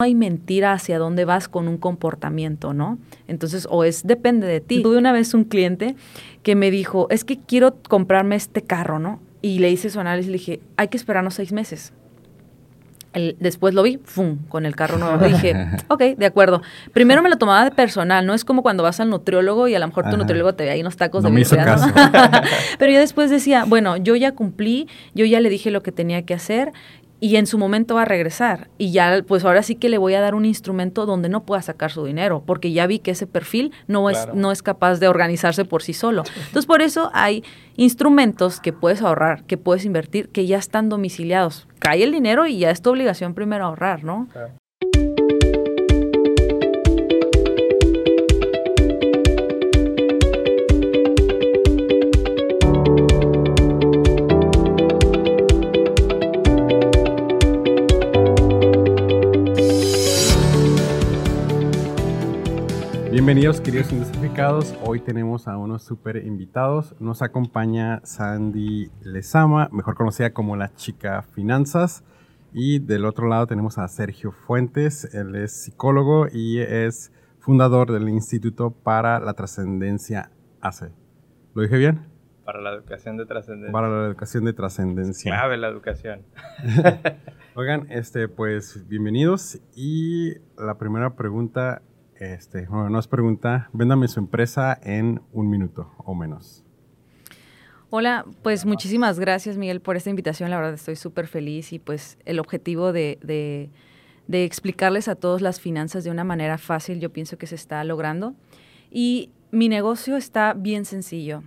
hay mentira hacia dónde vas con un comportamiento, ¿no? Entonces, o es depende de ti. Tuve una vez un cliente que me dijo, es que quiero comprarme este carro, ¿no? Y le hice su análisis y le dije, hay que esperarnos seis meses. después lo vi, ¡fum! con el carro nuevo. dije, ok, de acuerdo. Primero me lo tomaba de personal, no es como cuando vas al nutriólogo y a lo mejor tu nutriólogo te ve ahí unos tacos de me hizo caso. Pero yo después decía, bueno, yo ya cumplí, yo ya le dije lo que tenía que hacer y en su momento va a regresar. Y ya, pues ahora sí que le voy a dar un instrumento donde no pueda sacar su dinero, porque ya vi que ese perfil no, es, no es capaz de organizarse por sí solo. Entonces, por eso hay instrumentos que puedes ahorrar, que puedes invertir, que ya están domiciliados. Cae el dinero y ya es tu obligación primero ahorrar, ¿no? Bienvenidos queridos identificados. Hoy tenemos a unos super invitados. Nos acompaña Sandy Lezama, mejor conocida como la chica finanzas. Y del otro lado tenemos a Sergio Fuentes. Él es psicólogo y es fundador del Instituto para la Trascendencia ACE. ¿Lo dije bien? Para la educación de trascendencia. Para la educación de trascendencia. Clave la educación. Oigan, este, pues bienvenidos. Y la primera pregunta este, bueno, nos pregunta, véndame su empresa en un minuto o menos. Hola, pues muchísimas gracias Miguel por esta invitación, la verdad estoy súper feliz y pues el objetivo de, explicarles a todos las finanzas de una manera fácil yo pienso que se está logrando y mi negocio está bien sencillo.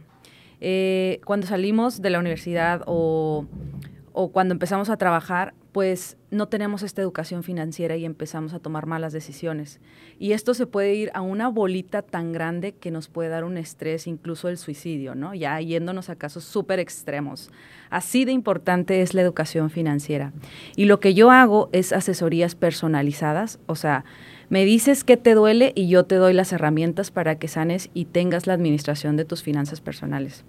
Eh, cuando salimos de la universidad o, o cuando empezamos a trabajar, pues no tenemos esta educación financiera y empezamos a tomar malas decisiones. Y esto se puede ir a una bolita tan grande que nos puede dar un estrés, incluso el suicidio, ¿no? Ya yéndonos a casos súper extremos. Así de importante es la educación financiera. Y lo que yo hago es asesorías personalizadas, o sea, me dices qué te duele y yo te doy las herramientas para que sanes y tengas la administración de tus finanzas personales.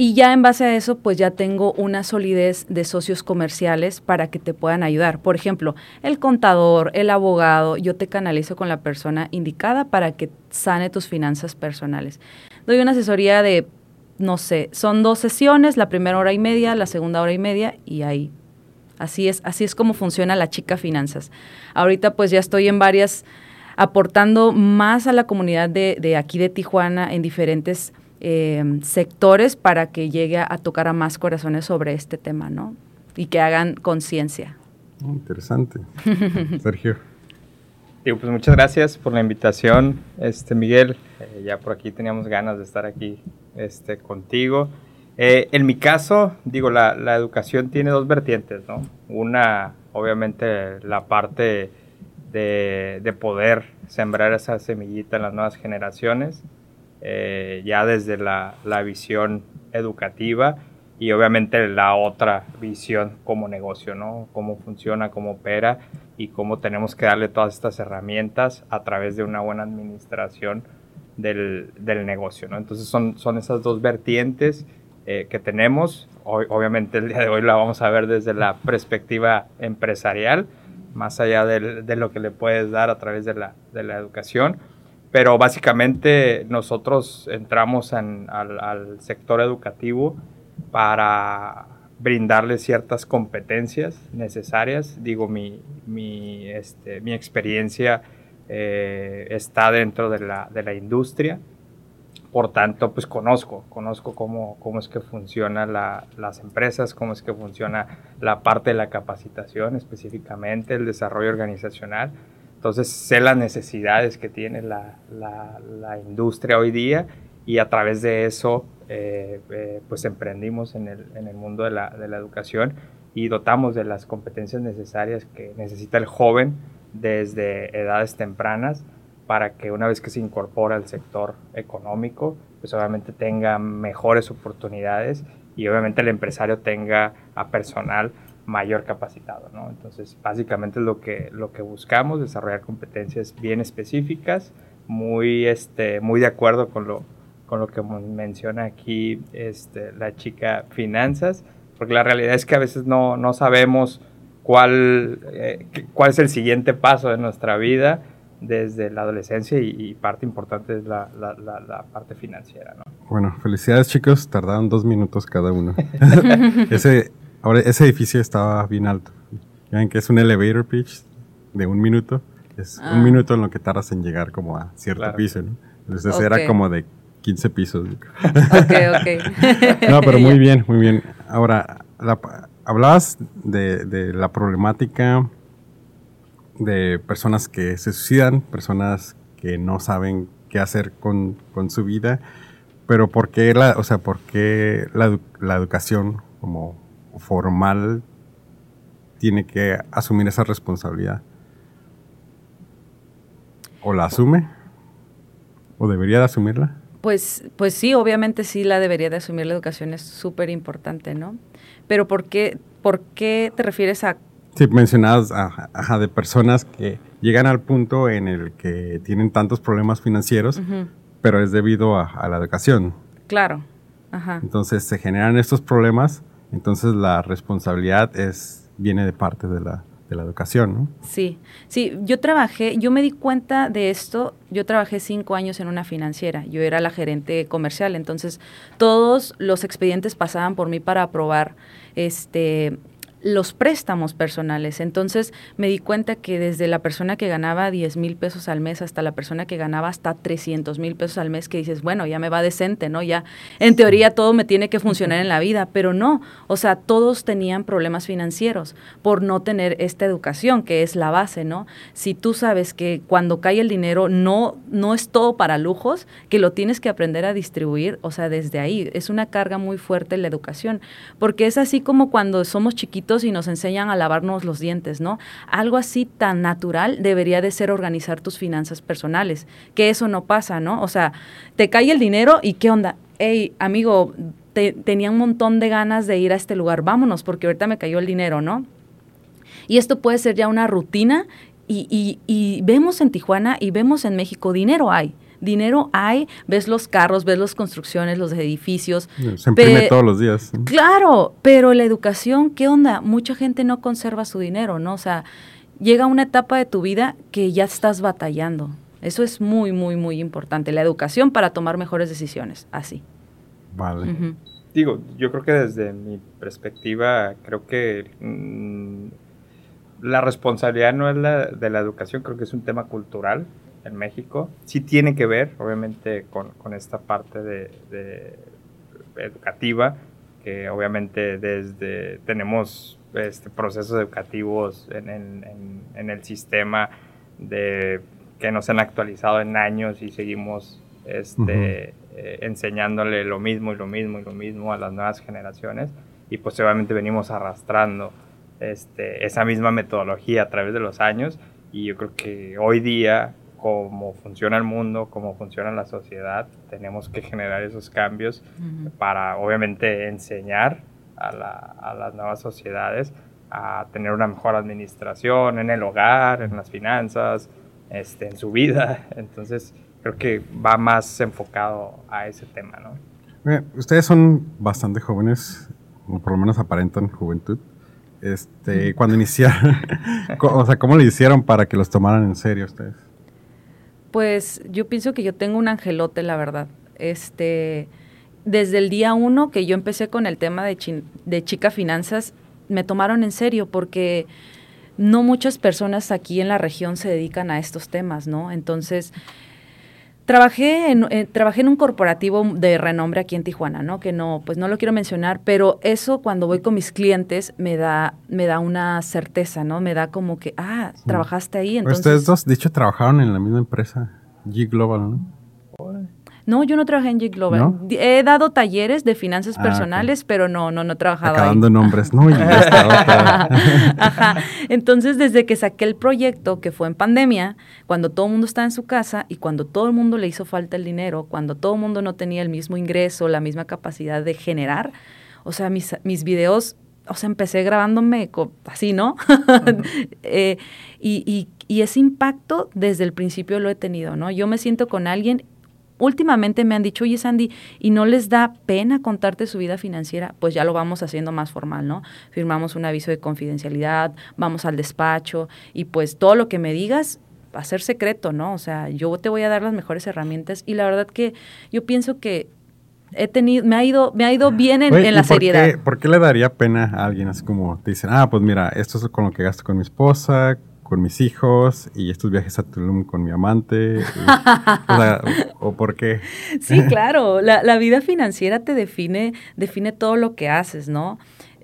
Y ya en base a eso, pues ya tengo una solidez de socios comerciales para que te puedan ayudar. Por ejemplo, el contador, el abogado, yo te canalizo con la persona indicada para que sane tus finanzas personales. Doy una asesoría de, no sé, son dos sesiones, la primera hora y media, la segunda hora y media y ahí. Así es, así es como funciona la chica finanzas. Ahorita pues ya estoy en varias, aportando más a la comunidad de, de aquí de Tijuana en diferentes eh, sectores para que llegue a, tocar a más corazones sobre este tema, ¿no? Y que hagan conciencia. Interesante. Sergio. Digo, pues muchas gracias por la invitación, este Miguel. Eh, ya por aquí teníamos ganas de estar aquí este, contigo. Eh, en mi caso, digo, la, la, educación tiene dos vertientes, ¿no? Una, obviamente, la parte de, de poder sembrar esa semillita en las nuevas generaciones eh, ya desde la, la, visión educativa y obviamente la otra visión como negocio, ¿no? Cómo funciona, cómo opera y cómo tenemos que darle todas estas herramientas a través de una buena administración del, del negocio, ¿no? Entonces son, son esas dos vertientes eh, que tenemos. obviamente el día de hoy la vamos a ver desde la perspectiva empresarial, más allá de, de lo que le puedes dar a través de la, de la educación pero básicamente nosotros entramos al, sector educativo para brindarle ciertas competencias necesarias. Digo, mi, mi, este, mi experiencia eh, está dentro de la, de la, industria, por tanto, pues conozco, conozco cómo, cómo es que funcionan las empresas, cómo es que funciona la parte de la capacitación específicamente, el desarrollo organizacional. Entonces sé las necesidades que tiene la, la, industria hoy día y a través de eso eh, eh, pues emprendimos en el, en el mundo de la, de la, educación y dotamos de las competencias necesarias que necesita el joven desde edades tempranas para que una vez que se incorpora al sector económico, pues obviamente tenga mejores oportunidades y obviamente el empresario tenga a personal mayor capacitado, ¿no? Entonces, básicamente es lo que, lo que buscamos, desarrollar competencias bien específicas, muy, este, muy de acuerdo con lo, con lo que menciona aquí este, la chica finanzas, porque la realidad es que a veces no, no sabemos cuál, eh, cuál es el siguiente paso de nuestra vida desde la adolescencia y, parte importante es la, la, parte financiera. ¿no? Bueno, felicidades chicos, tardaron dos minutos cada uno. ese, ahora, ese edificio estaba bien alto. ven que es un elevator pitch de un minuto. Es un ah. minuto en lo que tardas en llegar como a cierto piso, ¿no? Entonces era como de 15 pisos. ok, ok. no, pero muy bien, muy bien. Ahora, hablabas de, de la problemática de personas que se suicidan, personas que no saben qué hacer con, su vida, pero ¿por qué la, o sea, por la, la, educación como formal tiene que asumir esa responsabilidad? ¿O la asume? ¿O debería de asumirla? Pues, pues sí, obviamente sí la debería de asumir la educación, es súper importante, ¿no? Pero ¿por qué, ¿por qué te refieres a Sí, mencionadas de personas que llegan al punto en el que tienen tantos problemas financieros, pero es debido a, la educación. Claro. Entonces se generan estos problemas, entonces la responsabilidad es viene de parte de la, de la educación, ¿no? Sí, sí, yo trabajé, yo me di cuenta de esto, yo trabajé cinco años en una financiera, yo era la gerente comercial, entonces todos los expedientes pasaban por mí para aprobar este los préstamos personales. Entonces me di cuenta que desde la persona que ganaba 10 mil pesos al mes hasta la persona que ganaba hasta 300 mil pesos al mes, que dices, bueno, ya me va decente, ¿no? Ya en teoría todo me tiene que funcionar en la vida, pero no. O sea, todos tenían problemas financieros por no tener esta educación, que es la base, ¿no? Si tú sabes que cuando cae el dinero no, no es todo para lujos, que lo tienes que aprender a distribuir, o sea, desde ahí. Es una carga muy fuerte la educación, porque es así como cuando somos chiquitos y nos enseñan a lavarnos los dientes, ¿no? Algo así tan natural debería de ser organizar tus finanzas personales, que eso no pasa, ¿no? O sea, te cae el dinero y ¿qué onda? Hey, amigo, tenía un montón de ganas de ir a este lugar, vámonos, porque ahorita me cayó el dinero, ¿no? Y esto puede ser ya una rutina y, y vemos en Tijuana y vemos en México, dinero hay dinero hay, ves los carros, ves las construcciones, los edificios. Se imprime todos los días. Claro, pero la educación, ¿qué onda? Mucha gente no conserva su dinero, ¿no? O sea, llega una etapa de tu vida que ya estás batallando. Eso es muy, muy, muy importante. La educación para tomar mejores decisiones, así. Vale. Digo, yo creo que desde mi perspectiva, creo que mm, la responsabilidad no es la de la educación, creo que es un tema cultural en México. Sí tiene que ver, obviamente, con, con esta parte de, educativa, que obviamente desde tenemos este, procesos educativos en, en, en, el sistema de, que nos han actualizado en años y seguimos este, eh, enseñándole lo mismo y lo mismo y lo mismo a las nuevas generaciones y pues obviamente venimos arrastrando este, esa misma metodología a través de los años y yo creo que hoy día cómo funciona el mundo, cómo funciona la sociedad, tenemos que generar esos cambios para obviamente enseñar a, las nuevas sociedades a tener una mejor administración en el hogar, en las finanzas, este, en su vida. Entonces, creo que va más enfocado a ese tema, ¿no? ustedes son bastante jóvenes, o por lo menos aparentan juventud. Este, cuando iniciaron, o sea, ¿cómo le hicieron para que los tomaran en serio ustedes? Pues yo pienso que yo tengo un angelote, la verdad. Este, desde el día uno que yo empecé con el tema de, de Chica Finanzas, me tomaron en serio porque no muchas personas aquí en la región se dedican a estos temas, ¿no? Entonces, Trabajé en, eh, trabajé en un corporativo de renombre aquí en Tijuana, ¿no? Que no, pues no lo quiero mencionar, pero eso cuando voy con mis clientes me da, me da una certeza, ¿no? Me da como que, ah, trabajaste ahí. Entonces... Ustedes dos, de hecho, trabajaron en la misma empresa, G Global, ¿no? No, yo no trabajé en G Global. He dado talleres de finanzas ah, personales, pero no, no, no he trabajado Acabando nombres, ¿no? Ajá. Entonces, desde que saqué el proyecto, que fue en pandemia, cuando todo el mundo estaba en su casa y cuando todo el mundo le hizo falta el dinero, cuando todo el mundo no tenía el mismo ingreso, la misma capacidad de generar, o sea, mis, mis videos, o sea, empecé grabándome así, ¿no? Eh, y, y, y ese impacto desde el principio lo he tenido, ¿no? Yo me siento con alguien últimamente me han dicho, oye Sandy, ¿y no les da pena contarte su vida financiera? Pues ya lo vamos haciendo más formal, ¿no? Firmamos un aviso de confidencialidad, vamos al despacho y pues todo lo que me digas va a ser secreto, ¿no? O sea, yo te voy a dar las mejores herramientas y la verdad que yo pienso que he tenido, me ha ido, me ha ido bien en, la seriedad. ¿Por qué le daría pena a alguien así como te dicen, ah, pues mira, esto es con lo que gasto con mi esposa, con mis hijos y estos viajes a Tulum con mi amante? o, por qué? Sí, claro, la, la, vida financiera te define, define todo lo que haces, ¿no?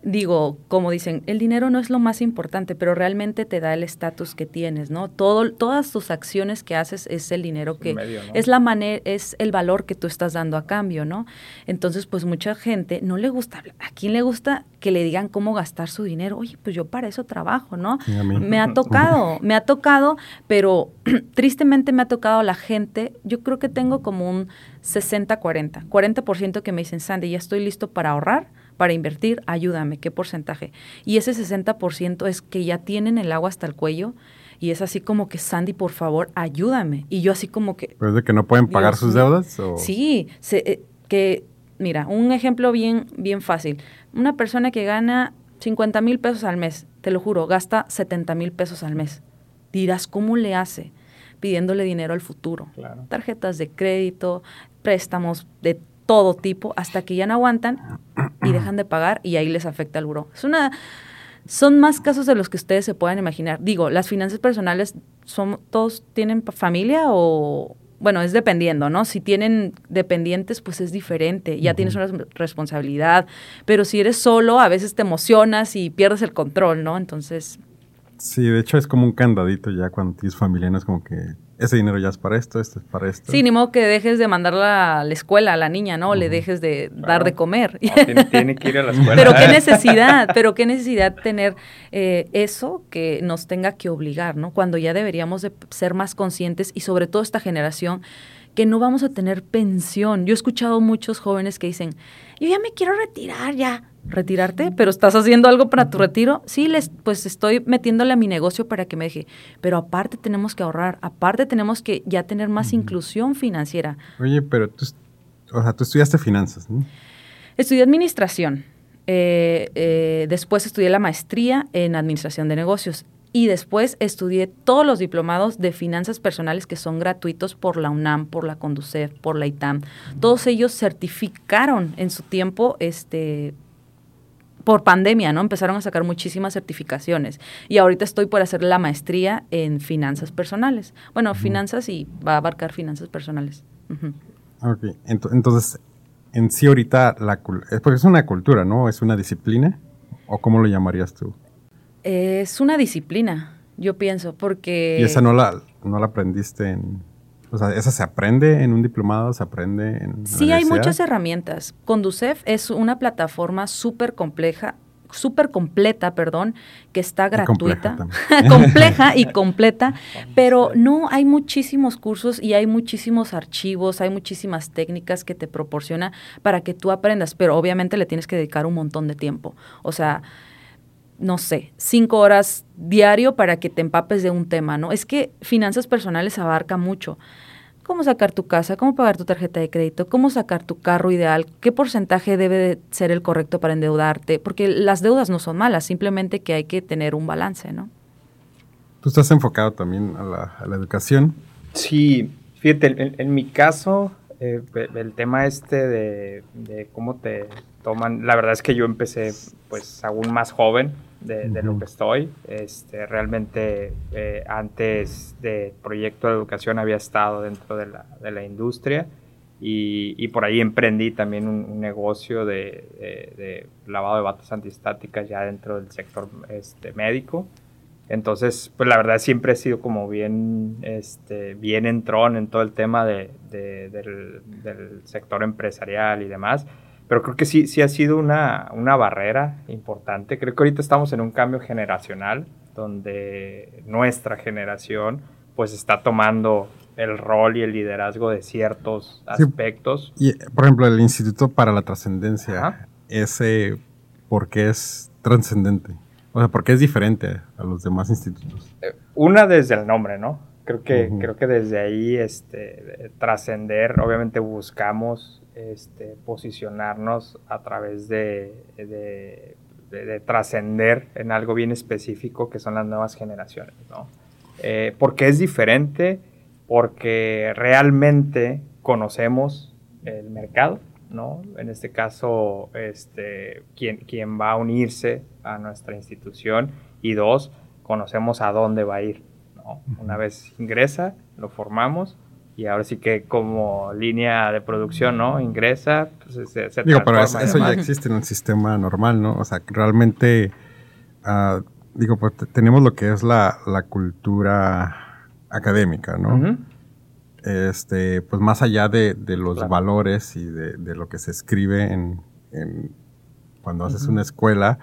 Digo, como dicen, el dinero no es lo más importante, pero realmente te da el estatus que tienes, ¿no? Todo, todas tus acciones que haces es el dinero que es la manera, es el valor que tú estás dando a cambio, ¿no? Entonces, pues mucha gente no le gusta, ¿a quién le gusta que le digan cómo gastar su dinero? Oye, pues yo para eso trabajo, ¿no? Me ha tocado, me ha tocado, pero tristemente me ha tocado la gente, yo creo que tengo como un 60-40, 40%, que me dicen, Sandy, ya estoy listo para ahorrar, para invertir, ayúdame, ¿qué porcentaje? Y ese 60% es que ya tienen el agua hasta el cuello y es así como que, Sandy, por favor, ayúdame. Y yo así como que... ¿Pues de que no pueden pagar sus deudas? Sí, eh, que, mira, un ejemplo bien, bien fácil. Una persona que gana 50 mil pesos al mes, te lo juro, gasta 70 mil pesos al mes. Dirás, ¿cómo le hace? Pidiéndole dinero al futuro. Tarjetas de crédito, préstamos de todo tipo, hasta que ya no aguantan y dejan de pagar y ahí les afecta el buro. Es una, son más casos de los que ustedes se puedan imaginar. Digo, las finanzas personales son, todos tienen familia o, bueno, es dependiendo, ¿no? Si tienen dependientes, pues es diferente, ya tienes una responsabilidad, pero si eres solo, a veces te emocionas y pierdes el control, ¿no? Entonces... Sí, de hecho es como un candadito ya cuando tienes familia, no es como que ese dinero ya es para esto, esto es para esto. Sí, ni modo que dejes de mandarla a la escuela a la niña, ¿no? Le dejes de dar de comer. tiene, que ir a la escuela. Pero qué necesidad, pero qué necesidad tener eh, eso que nos tenga que obligar, ¿no? Cuando ya deberíamos de ser más conscientes y sobre todo esta generación que no vamos a tener pensión. Yo he escuchado muchos jóvenes que dicen, yo ya me quiero retirar, ya retirarte, pero estás haciendo algo para tu retiro, sí, les, pues estoy metiéndole a mi negocio para que me deje, pero aparte tenemos que ahorrar, aparte tenemos que ya tener más inclusión financiera. Oye, pero tú, o sea, tú estudiaste finanzas, ¿no? Estudié administración, eh, eh, después estudié la maestría en administración de negocios y después estudié todos los diplomados de finanzas personales que son gratuitos por la UNAM, por la Conducef, por la ITAM. Todos ellos certificaron en su tiempo este por pandemia, ¿no? Empezaron a sacar muchísimas certificaciones. Y ahorita estoy por hacer la maestría en finanzas personales. Bueno, finanzas y va a abarcar finanzas personales. Ok, entonces, en sí ahorita, la, porque es una cultura, ¿no? ¿Es una disciplina? ¿O cómo lo llamarías tú? Es una disciplina, yo pienso, porque... ¿Y esa no la, no la aprendiste en, o sea, ¿esa se aprende en un diplomado? ¿Se aprende en.? Sí, hay muchas herramientas. Conducef es una plataforma súper compleja, súper completa, perdón, que está gratuita, compleja, y completa, pero no, hay muchísimos cursos y hay muchísimos archivos, hay muchísimas técnicas que te proporciona para que tú aprendas, pero obviamente le tienes que dedicar un montón de tiempo. O sea, no sé, cinco horas diario para que te empapes de un tema, ¿no? Es que finanzas personales abarca mucho cómo sacar tu casa, cómo pagar tu tarjeta de crédito, cómo sacar tu carro ideal, qué porcentaje debe ser el correcto para endeudarte, porque las deudas no son malas, simplemente que hay que tener un balance, ¿no? Tú estás enfocado también a la, educación. Sí, fíjate, en, mi caso, eh, el tema este de, de, cómo te toman, la verdad es que yo empecé pues aún más joven, de, lo que estoy. Este, realmente eh, antes de proyecto de educación había estado dentro de la, de la industria y, y, por ahí emprendí también un, negocio de, de, lavado de batas antistáticas ya dentro del sector este, médico. Entonces, pues la verdad siempre he sido como bien, este, bien entrón en todo el tema de, del, del sector empresarial y demás pero creo que sí, sí ha sido una, una barrera importante. Creo que ahorita estamos en un cambio generacional donde nuestra generación pues está tomando el rol y el liderazgo de ciertos aspectos. Y, por ejemplo, el Instituto para la Trascendencia, ese, ¿por qué es trascendente? O sea, ¿por qué es diferente a los demás institutos? Eh, una desde el nombre, ¿no? Creo que, creo que desde ahí este, trascender, obviamente buscamos este, posicionarnos a través de, de, trascender en algo bien específico que son las nuevas generaciones, ¿no? Eh, porque es diferente, porque realmente conocemos el mercado, ¿no? En este caso, este, quien, quien va a unirse a nuestra institución y dos, conocemos a dónde va a ir, ¿no? Una vez ingresa, lo formamos y ahora sí que como línea de producción, ¿no? Ingresa, pues se, se Digo, pero eso, ya existe en el sistema normal, ¿no? O sea, realmente, uh, digo, pues tenemos lo que es la, la cultura académica, ¿no? Este, pues más allá de, de los valores y de, de, lo que se escribe en, en cuando haces una escuela,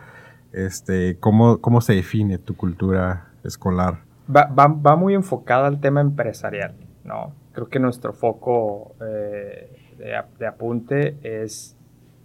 este, ¿cómo, ¿cómo se define tu cultura escolar? Va, va, va muy enfocada al tema empresarial, ¿no? Creo que nuestro foco eh, de, apunte es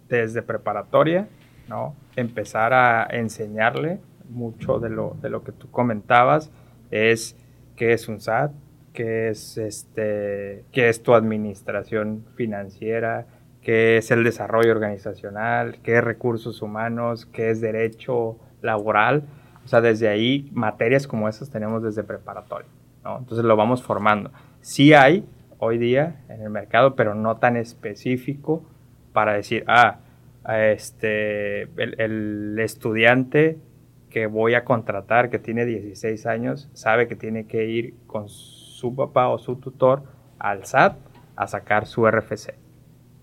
desde preparatoria, ¿no? Empezar a enseñarle mucho de lo, de lo que tú comentabas, es qué es un SAT, qué es, este, qué es tu administración financiera, qué es el desarrollo organizacional, qué es recursos humanos, qué es derecho laboral. O sea, desde ahí, materias como esas tenemos desde preparatoria, ¿no? Entonces lo vamos formando. Sí hay hoy día en el mercado, pero no tan específico para decir, ah, este, el, estudiante que voy a contratar, que tiene 16 años, sabe que tiene que ir con su papá o su tutor al SAT a sacar su RFC.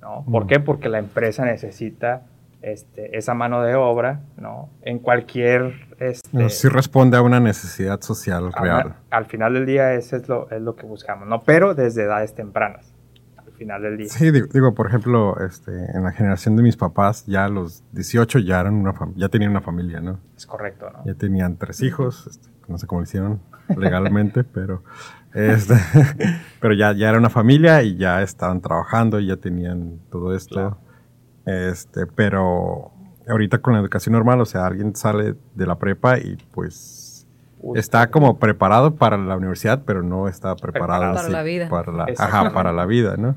¿no? ¿Por mm. qué? Porque la empresa necesita este, esa mano de obra, ¿no? En cualquier... Este, sí responde a una necesidad social real. al final del día eso es lo, es lo que buscamos, ¿no? Pero desde edades tempranas, al final del día. Sí, digo, por ejemplo, este, en la generación de mis papás, ya a los 18 ya, eran una ya tenían una familia, ¿no? Es correcto, ¿no? Ya tenían tres hijos, este, no sé cómo lo hicieron legalmente, pero... Este, pero ya, ya era una familia y ya estaban trabajando y ya tenían todo esto. Este, pero ahorita con la educación normal, o sea, alguien sale de la prepa y pues está como preparado para la universidad, pero no está preparado, para la vida. Para la, ajá, para la vida, ¿no?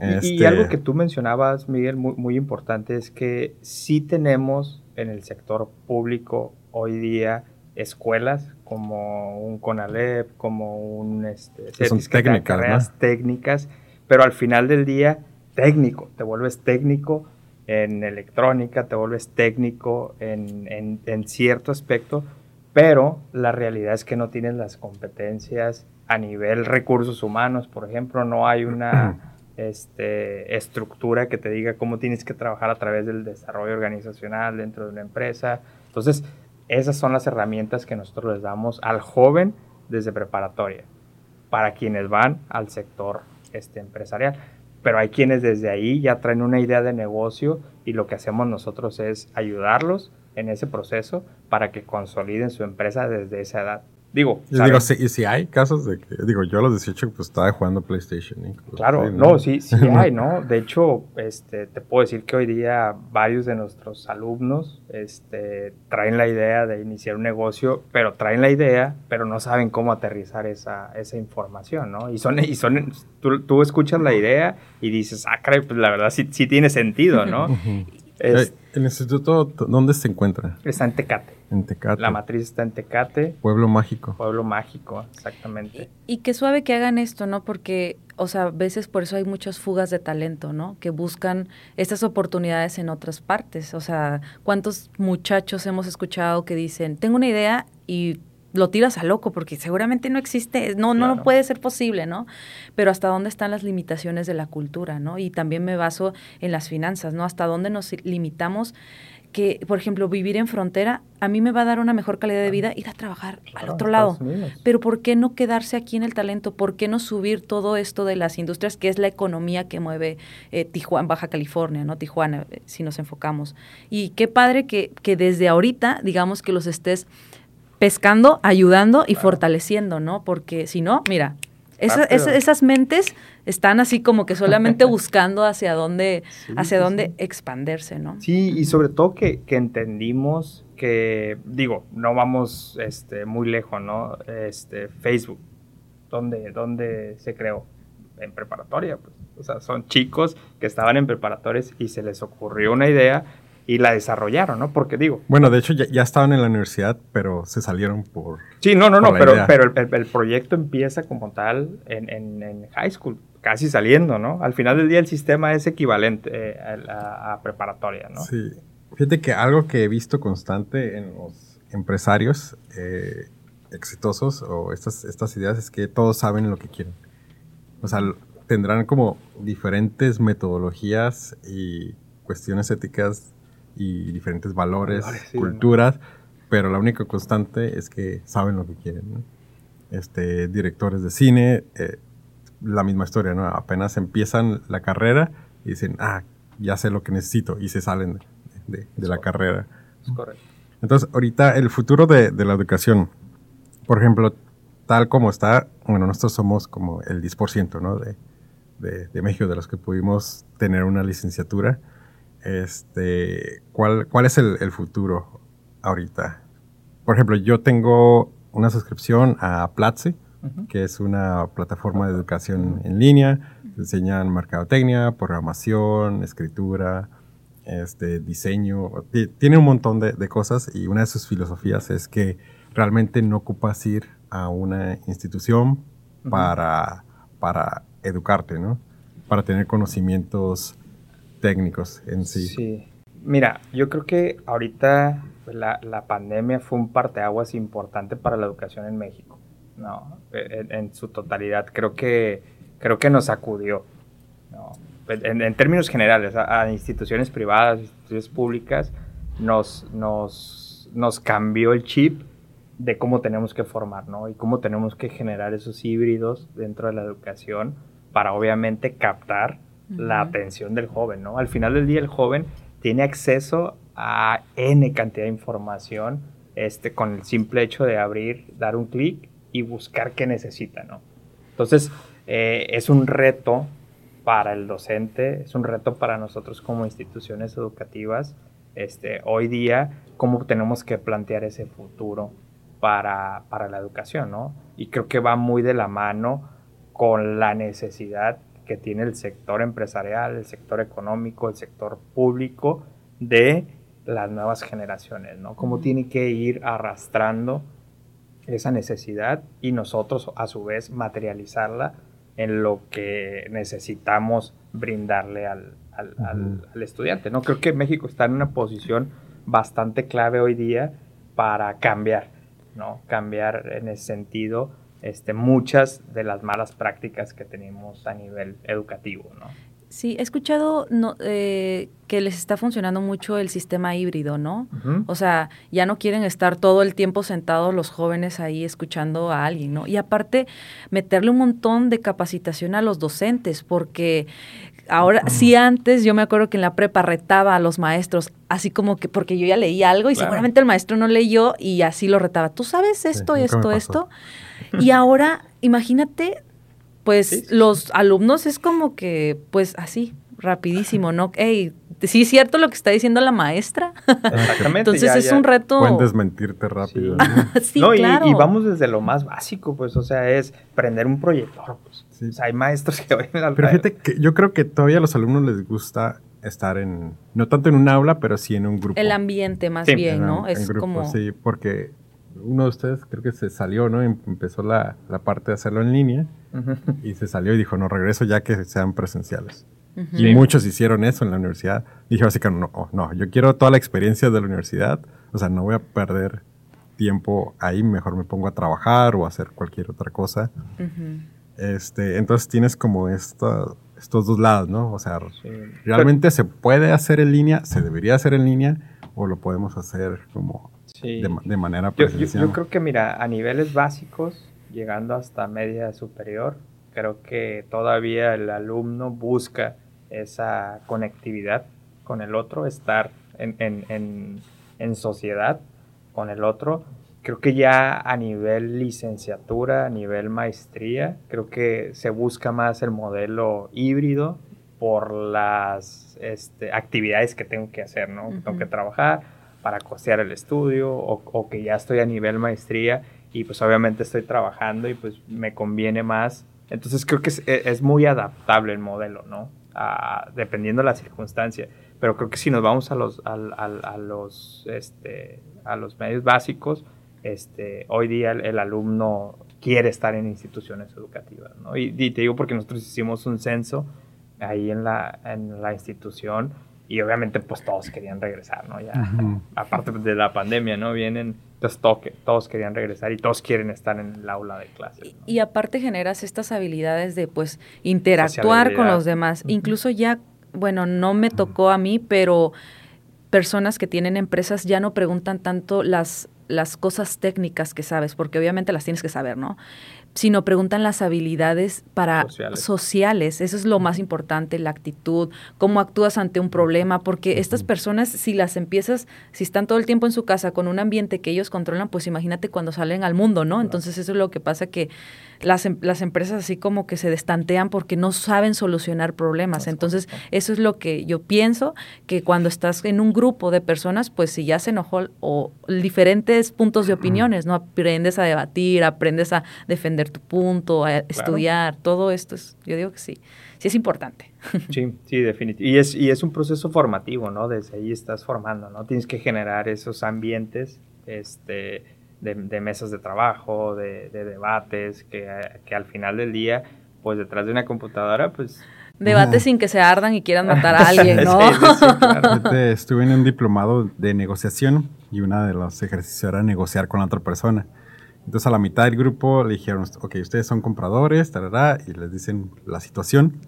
Y, este algo que tú mencionabas, Miguel, muy, muy importante, es que sí tenemos en el sector público hoy día escuelas como un CONALEP, como un... Este, son técnicas, técnicas, pero al final del día técnico, te vuelves técnico en electrónica, te vuelves técnico en, cierto aspecto, pero la realidad es que no tienes las competencias a nivel recursos humanos, por ejemplo, no hay una este, estructura que te diga cómo tienes que trabajar a través del desarrollo organizacional dentro de una empresa. Entonces, esas son las herramientas que nosotros les damos al joven desde preparatoria, para quienes van al sector este, empresarial pero hay quienes desde ahí ya traen una idea de negocio y lo que hacemos nosotros es ayudarlos en ese proceso para que consoliden su empresa desde esa edad. Digo, digo y si hay casos de que, digo, yo a los 18 pues estaba jugando PlayStation. Claro, no, sí, sí hay, ¿no? De hecho, este, te puedo decir que hoy día varios de nuestros alumnos este, traen la idea de iniciar un negocio, pero traen la idea, pero no saben cómo aterrizar esa, esa información, ¿no? Y son, y son tú, tú escuchas la idea y dices, ah, caray, pues la verdad sí, sí tiene sentido, ¿no? ¿El instituto dónde se encuentra? Está en Tecate. En Tecate. La matriz está en Tecate. Pueblo mágico. Pueblo mágico, exactamente. Y, qué suave que hagan esto, ¿no? Porque, o sea, a veces por eso hay muchas fugas de talento, ¿no? Que buscan estas oportunidades en otras partes. O sea, ¿cuántos muchachos hemos escuchado que dicen, tengo una idea y lo tiras a loco porque seguramente no existe, no, no, puede ser posible, ¿no? Pero hasta dónde están las limitaciones de la cultura, ¿no? Y también me baso en las finanzas, ¿no? Hasta dónde nos limitamos que, por ejemplo, vivir en frontera, a mí me va a dar una mejor calidad de vida ir a trabajar al otro lado. Pero ¿por qué no quedarse aquí en el talento? ¿Por qué no subir todo esto de las industrias, que es la economía que mueve eh, Tijuana, Baja California, ¿no? Tijuana, eh, si nos enfocamos. Y qué padre que, que desde ahorita, digamos, que los estés pescando, ayudando y fortaleciendo, ¿no? Porque si no, mira, esas mentes están así como que solamente buscando hacia dónde, hacia dónde expandirse, ¿no? Sí, y sobre todo que, entendimos que, digo, no vamos este, muy lejos, ¿no? Este, Facebook. ¿Dónde, dónde se creó? En preparatoria, pues. O sea, son chicos que estaban en preparatorias y se les ocurrió una idea y la desarrollaron, ¿no? Porque digo... Bueno, de hecho ya, estaban en la universidad, pero se salieron por... Sí, no, no, no, pero, pero el, proyecto empieza como tal en, en, high school, casi saliendo, ¿no? Al final del día el sistema es equivalente eh, a, preparatoria, ¿no? Sí. Fíjate que algo que he visto constante en los empresarios eh, exitosos o estas, estas ideas es que todos saben lo que quieren. O sea, tendrán como diferentes metodologías y cuestiones éticas y diferentes valores, culturas, pero la única constante es que saben lo que quieren. Este, directores de cine, eh, la misma historia, ¿no? Apenas empiezan la carrera y dicen, ah, ya sé lo que necesito y se salen de, la carrera. Es correcto. Entonces, ahorita el futuro de, la educación, por ejemplo, tal como está, bueno, nosotros somos como el 10%, ¿no? De, de, México, de los que pudimos tener una licenciatura. Este, ¿cuál, ¿Cuál es el, futuro ahorita? Por ejemplo, yo tengo una suscripción a Platzi, que es una plataforma de educación en línea. enseñan mercadotecnia, programación, escritura, este, diseño. Tiene un montón de, de, cosas y una de sus filosofías es que realmente no ocupas ir a una institución para, para educarte, ¿no? Para tener conocimientos técnicos en sí. Sí. Mira, yo creo que ahorita la, pandemia fue un parteaguas importante para la educación en México, ¿no? En, su totalidad. Creo que, creo que nos sacudió, ¿no? en, términos generales, a, instituciones privadas, instituciones públicas, nos, nos, nos cambió el chip de cómo tenemos que formar, ¿no? Y cómo tenemos que generar esos híbridos dentro de la educación para obviamente captar la atención del joven, ¿no? Al final del día el joven tiene acceso a N cantidad de información este, con el simple hecho de abrir, dar un clic y buscar qué necesita, ¿no? Entonces, eh, es un reto para el docente, es un reto para nosotros como instituciones educativas, este, hoy día, cómo tenemos que plantear ese futuro para, para la educación, ¿no? Y creo que va muy de la mano con la necesidad que tiene el sector empresarial, el sector económico, el sector público de las nuevas generaciones, ¿no? Cómo tiene que ir arrastrando esa necesidad y nosotros a su vez materializarla en lo que necesitamos brindarle al, estudiante, ¿no? Creo que México está en una posición bastante clave hoy día para cambiar, ¿no? Cambiar en ese sentido este, muchas de las malas prácticas que tenemos a nivel educativo, ¿no? Sí, he escuchado eh, que les está funcionando mucho el sistema híbrido, ¿no? O sea, ya no quieren estar todo el tiempo sentados los jóvenes ahí escuchando a alguien, ¿no? Y aparte, meterle un montón de capacitación a los docentes, porque ahora, sí antes, yo me acuerdo que en la prepa retaba a los maestros, así como que, porque yo ya leí algo y seguramente el maestro no leyó y así lo retaba. ¿Tú sabes esto, esto, esto? Y ahora, imagínate, pues los alumnos es como que, pues así, rapidísimo, ¿no? Ey, sí es cierto lo que está diciendo la maestra. Exactamente. Entonces es un reto. Pueden desmentirte rápido. Sí, ¿no? y, vamos desde lo más básico, pues, o sea, es prender un proyector, pues. O sea, hay maestros que oyen al Pero fíjate que yo creo que todavía a los alumnos les gusta estar en, no tanto en un aula, pero sí en un grupo. El ambiente más bien, ¿no? es como... Sí, porque uno de ustedes creo que se salió, ¿no? Em, empezó la, la parte de hacerlo en línea y se salió y dijo, no, regreso ya que sean presenciales. Y muchos hicieron eso en la universidad. Dije así que no, no, yo quiero toda la experiencia de la universidad, o sea, no voy a perder tiempo ahí, mejor me pongo a trabajar o a hacer cualquier otra cosa. este, entonces tienes como esta, estos dos lados, ¿no? O sea, realmente se puede hacer en línea, se debería hacer en línea o lo podemos hacer como de, manera presencial. Yo, creo que, mira, a niveles básicos, llegando hasta media superior, creo que todavía el alumno busca esa conectividad con el otro, estar en, en, en, sociedad con el otro. Creo que ya a nivel licenciatura, a nivel maestría, creo que se busca más el modelo híbrido por las este, actividades que tengo que hacer, ¿no? Tengo que trabajar, para costear el estudio o, que ya estoy a nivel maestría y pues obviamente estoy trabajando y pues me conviene más. Entonces creo que es, e, muy adaptable el modelo, ¿no? dependiendo de la circunstancia. Pero creo que si nos vamos a los, a, los, este, a los medios básicos, este, hoy día el, alumno quiere estar en instituciones educativas, ¿no? Y, y, te digo porque nosotros hicimos un censo ahí en la, en la institución y obviamente pues todos querían regresar, ¿no? Ya, aparte de la pandemia, ¿no? Vienen, entonces todos querían regresar y todos quieren estar en el aula de clases. Y, aparte generas estas habilidades de pues interactuar con los demás, incluso ya, bueno, no me tocó a mí, pero personas que tienen empresas ya no preguntan tanto las las cosas técnicas que sabes, porque obviamente las tienes que saber, ¿no? Sino preguntan las habilidades para sociales. Eso es lo más importante, la actitud, cómo actúas ante un problema, porque estas personas, si las empiezas, si están todo el tiempo en su casa con un ambiente que ellos controlan, pues imagínate cuando salen al mundo, ¿no? Entonces eso es lo que pasa que las, em, las empresas así como que se destantean porque no saben solucionar problemas. Entonces eso es lo que yo pienso, que cuando estás en un grupo de personas, pues si ya se enojó o diferentes puntos de opiniones, ¿no? Aprendes a debatir, aprendes a defender tu punto, a estudiar, todo esto, es, yo digo que sí, sí es importante. Sí, sí, definitivamente. Y es, y es un proceso formativo, ¿no? Desde ahí estás formando, ¿no? Tienes que generar esos ambientes este, de, mesas de trabajo, de, debates, que, que, al final del día, pues detrás de una computadora, pues... Debates sin que se ardan y quieran matar a alguien, ¿no? Estuve en un diplomado de negociación y una de los ejercicios era negociar con la otra persona. Entonces a la mitad del grupo le dijeron, ok, ustedes son compradores, tarará, y les dicen la situación.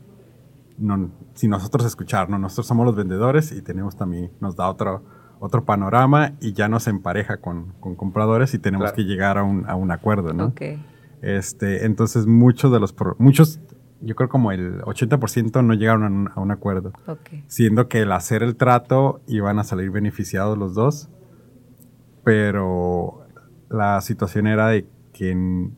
No, si nosotros escuchar, ¿no? Nosotros somos los vendedores y tenemos también, nos da otro, otro panorama y ya nos empareja con, con compradores y tenemos que llegar a un, a un acuerdo, ¿no? Okay. Este, entonces muchos de los, muchos, yo creo como el 80% no llegaron a un, a un acuerdo. Okay. Siendo que el hacer el trato iban a salir beneficiados los dos, pero la situación era de que,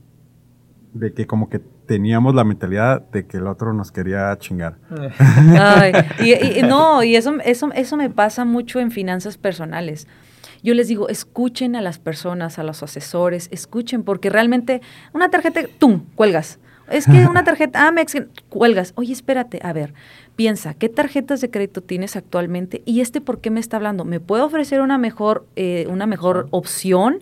de que como que teníamos la mentalidad de que el otro nos quería chingar. Ay, y, no, y eso, eso, eso me pasa mucho en finanzas personales. Yo les digo, escuchen a las personas, a los asesores, escuchen, porque realmente una tarjeta, ¡tum!, cuelgas. Es que una tarjeta Amex, cuelgas. Oye, espérate, a ver, piensa, ¿qué tarjetas de crédito tienes actualmente? ¿Y este por qué me está hablando? ¿Me puede ofrecer una mejor, eh, una mejor opción?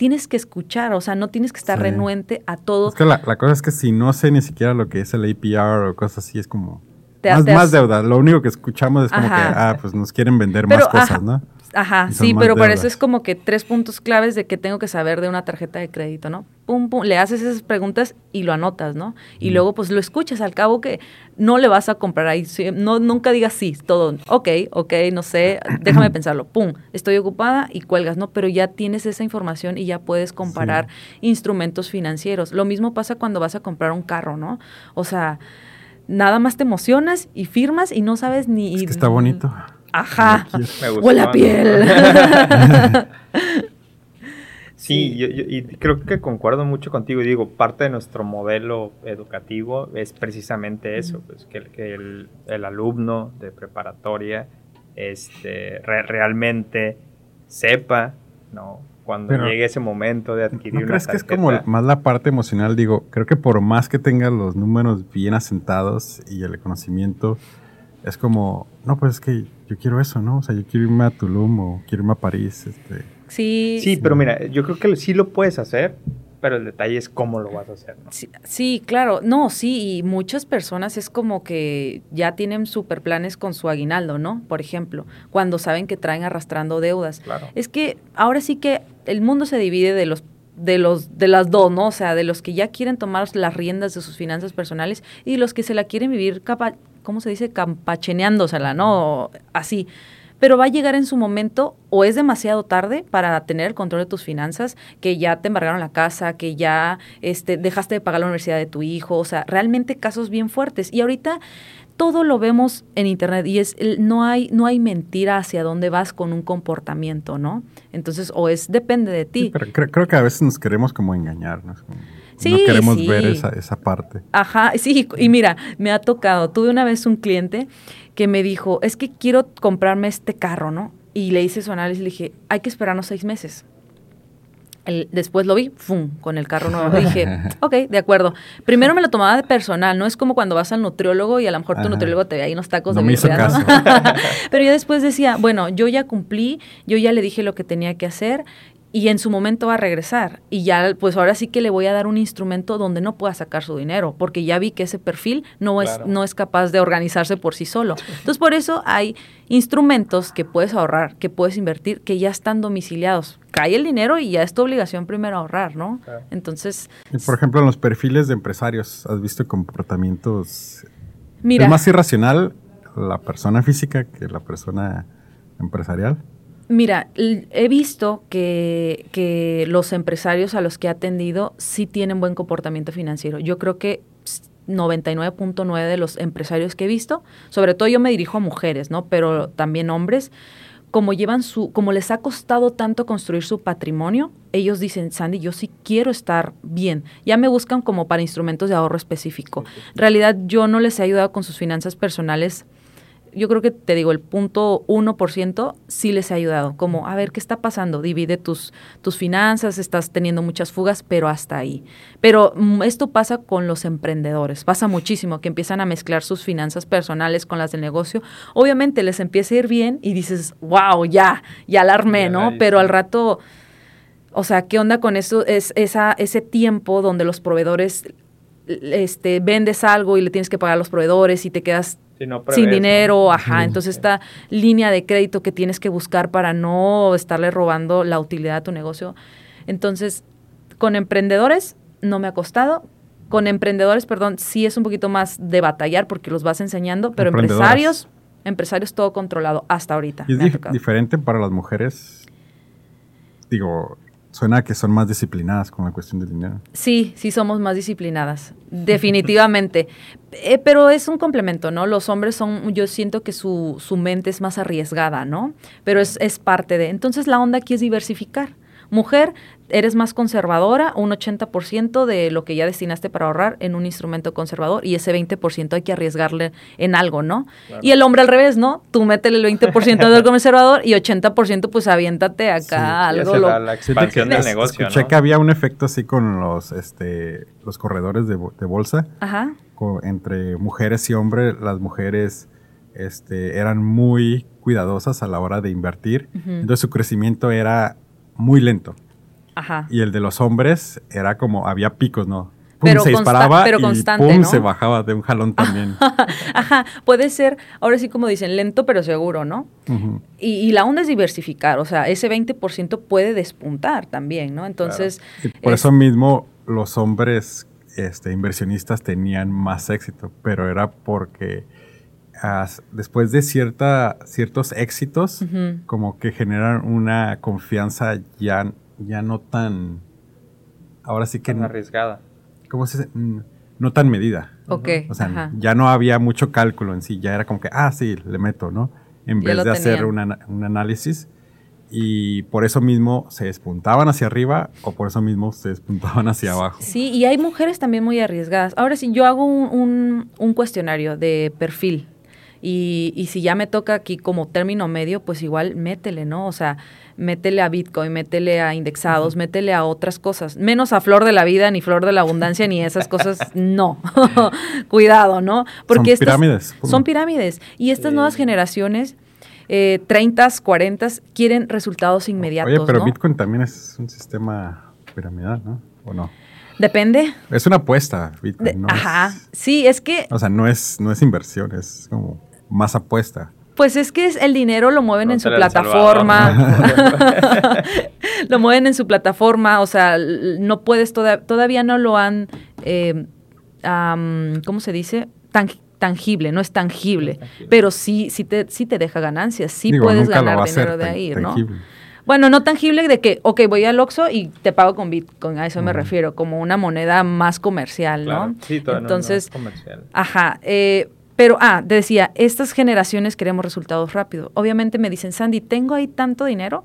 tienes que escuchar, o sea, no tienes que estar renuente a todo. Es que la, cosa es que si no sé ni siquiera lo que es el APR o cosas así, es como... más, más, deuda. Lo único que escuchamos es como que, ah, pues nos quieren vender más cosas, ¿no? Ajá, sí, pero por eso es como que tres puntos claves de que tengo que saber de una tarjeta de crédito, ¿no? Pum, pum, le haces esas preguntas y lo anotas, ¿no? Y luego pues lo escuchas, al cabo que no le vas a comprar ahí, no, nunca digas sí, todo, ok, ok, no sé, déjame pensarlo, pum, estoy ocupada y cuelgas, ¿no? Pero ya tienes esa información y ya puedes comparar instrumentos financieros. Lo mismo pasa cuando vas a comprar un carro, ¿no? O sea, nada más te emocionas y firmas y no sabes ni... Es que está bonito. Ajá. o la piel. sí, Yo, y creo que concuerdo mucho contigo. Digo, parte de nuestro modelo educativo es precisamente eso, pues que, que el, el, alumno de preparatoria este, realmente sepa, ¿no? Cuando llegue ese momento de adquirir ¿no crees que es como más la parte emocional? Digo, creo que por más que tenga los números bien asentados y el conocimiento, es como, no, pues es que yo quiero eso, ¿no? O sea, yo quiero irme a Tulum o quiero irme a París. Este. Sí. Sí, pero mira, yo creo que sí lo puedes hacer, pero el detalle es cómo lo vas a hacer, ¿no? Sí, claro. No, sí, y muchas personas es como que ya tienen super planes con su aguinaldo, ¿no? Por ejemplo, cuando saben que traen arrastrando deudas. Claro. Es que ahora sí que el mundo se divide de los de los de las dos, ¿no? O sea, de los que ya quieren tomar las riendas de sus finanzas personales y los que se la quieren vivir capa ¿cómo se dice? Campacheneándosela, ¿no? Así. Pero va a llegar en su momento o es demasiado tarde para tener el control de tus finanzas, que ya te embargaron la casa, que ya este, dejaste de pagar la universidad de tu hijo, o sea, realmente casos bien fuertes. Y ahorita todo lo vemos en internet y es no hay no hay mentira hacia dónde vas con un comportamiento, ¿no? Entonces, o es depende de ti. pero creo, que a veces nos queremos como engañar, ¿no? no queremos ver esa, esa parte. Ajá, sí, y mira, me ha tocado, tuve una vez un cliente que me dijo, es que quiero comprarme este carro, ¿no? Y le hice su análisis y le dije, hay que esperarnos seis meses. después lo vi, ¡fum! con el carro nuevo. dije, ok, de acuerdo. Primero me lo tomaba de personal, no es como cuando vas al nutriólogo y a lo mejor tu nutriólogo te ve ahí unos tacos no de me hizo caso. Pero yo después decía, bueno, yo ya cumplí, yo ya le dije lo que tenía que hacer y en su momento va a regresar. Y ya, pues ahora sí que le voy a dar un instrumento donde no pueda sacar su dinero, porque ya vi que ese perfil no, es, no es capaz de organizarse por sí solo. Entonces, por eso hay instrumentos que puedes ahorrar, que puedes invertir, que ya están domiciliados. Cae el dinero y ya es tu obligación primero ahorrar, ¿no? Entonces... Y por ejemplo, en los perfiles de empresarios, ¿has visto comportamientos... Mira, ¿Es más irracional la persona física que la persona empresarial? Mira, he visto que, que, los empresarios a los que he atendido sí tienen buen comportamiento financiero. Yo creo que 99.9 de los empresarios que he visto, sobre todo yo me dirijo a mujeres, ¿no? Pero también hombres, como llevan su, como les ha costado tanto construir su patrimonio, ellos dicen, Sandy, yo sí quiero estar bien. Ya me buscan como para instrumentos de ahorro específico. En realidad, yo no les he ayudado con sus finanzas personales yo creo que te digo, el punto 1% sí les ha ayudado, como a ver qué está pasando, divide tus, tus finanzas, estás teniendo muchas fugas, pero hasta ahí. Pero mm, esto pasa con los emprendedores, pasa muchísimo, que empiezan a mezclar sus finanzas personales con las del negocio. Obviamente les empieza a ir bien y dices, wow, ya, ya la armé, ¿no? Pero al rato, o sea, ¿qué onda con eso? Es esa, ese tiempo donde los proveedores este, vendes algo y le tienes que pagar a los proveedores y te quedas sin dinero, ajá. Entonces esta línea de crédito que tienes que buscar para no estarle robando la utilidad a tu negocio. Entonces, con emprendedores no me ha costado. Con emprendedores, perdón, sí es un poquito más de batallar porque los vas enseñando, pero empresarios, empresarios todo controlado hasta ahorita. ¿Y es diferente para las mujeres? Digo, Suena que son más disciplinadas con la cuestión del dinero. Sí, sí somos más disciplinadas, definitivamente. Eh, pero es un complemento, ¿no? Los hombres son, yo siento que su, su mente es más arriesgada, ¿no? Pero es, es parte de... Entonces la onda aquí es diversificar. Mujer, eres más conservadora, un 80% de lo que ya destinaste para ahorrar en un instrumento conservador y ese 20% hay que arriesgarle en algo, ¿no? Y el hombre al revés, ¿no? Tú métele el 20% del conservador y 80% pues aviéntate acá algo. La, expansión del negocio, Escuché que había un efecto así con los, este, los corredores de, bolsa. Ajá. entre mujeres y hombres, las mujeres este, eran muy cuidadosas a la hora de invertir. Entonces su crecimiento era muy lento. Ajá. Y el de los hombres era como, había picos, ¿no? pero se disparaba pero constante, y pum, se bajaba de un jalón también. Ajá, puede ser, ahora sí como dicen, lento pero seguro, ¿no? y, la onda es diversificar, o sea, ese 20% puede despuntar también, ¿no? Entonces... por eso mismo los hombres este, inversionistas tenían más éxito, pero era porque después de cierta, ciertos éxitos, como que generan una confianza ya, ya no tan... Ahora sí que... arriesgada. ¿Cómo se dice? Mm, no tan medida. Ok. O sea, ya no había mucho cálculo en sí, ya era como que, ah, sí, le meto, ¿no? En vez de hacer un análisis. Y por eso mismo se despuntaban hacia arriba o por eso mismo se despuntaban hacia abajo. Sí, y hay mujeres también muy arriesgadas. Ahora sí, yo hago un, un cuestionario de perfil y, y, si ya me toca aquí como término medio, pues igual métele, ¿no? O sea, métele a Bitcoin, métele a indexados, métele a otras cosas. Menos a flor de la vida, ni flor de la abundancia, ni esas cosas, no. Cuidado, ¿no? Porque son pirámides. Son pirámides. Y estas nuevas generaciones... Eh, 30, 40 quieren resultados inmediatos. Oye, pero Bitcoin también es un sistema piramidal, ¿no? ¿O no? Depende. Es una apuesta, Bitcoin. ajá. sí, es que. O sea, no es, no es inversión, es como más apuesta. Pues es que el dinero lo mueven en su plataforma. lo mueven en su plataforma, o sea, no puedes, todavía no lo han, eh, ¿cómo se dice? tangible, no es tangible, pero sí, sí, te, sí te deja ganancias, sí puedes ganar dinero de ahí, ¿no? Bueno, no tangible de que, ok, voy al Oxxo y te pago con Bitcoin, a eso me refiero, como una moneda más comercial, ¿no? Sí, Entonces, comercial. Ajá, eh, pero, ah, decía, estas generaciones queremos resultados rápidos. Obviamente me dicen, Sandy, tengo ahí tanto dinero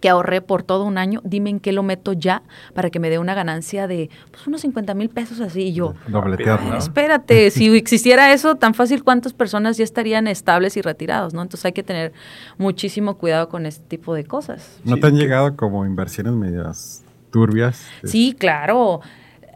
que ahorré por todo un año, dime en qué lo meto ya para que me dé una ganancia de pues, unos 50 mil pesos así. Y yo, Dobletear, "Ay, ¿no? espérate, si existiera eso tan fácil, ¿cuántas personas ya estarían estables y retirados? ¿no? Entonces hay que tener muchísimo cuidado con este tipo de cosas. ¿No te han llegado como inversiones medias turbias? Sí, claro.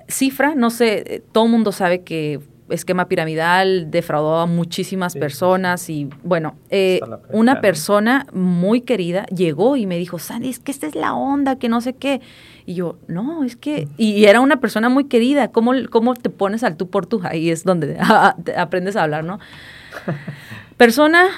Cifra, no sé, eh, todo el mundo sabe que esquema piramidal defraudó a muchísimas Sí, personas y bueno, eh, una persona muy querida llegó y me dijo, Sandy, es que esta es la onda, que no sé qué. Y yo, no, es que, y, era una persona muy querida, ¿cómo, cómo te pones al tú por tú? Ahí es donde aprendes a hablar, ¿no? Persona,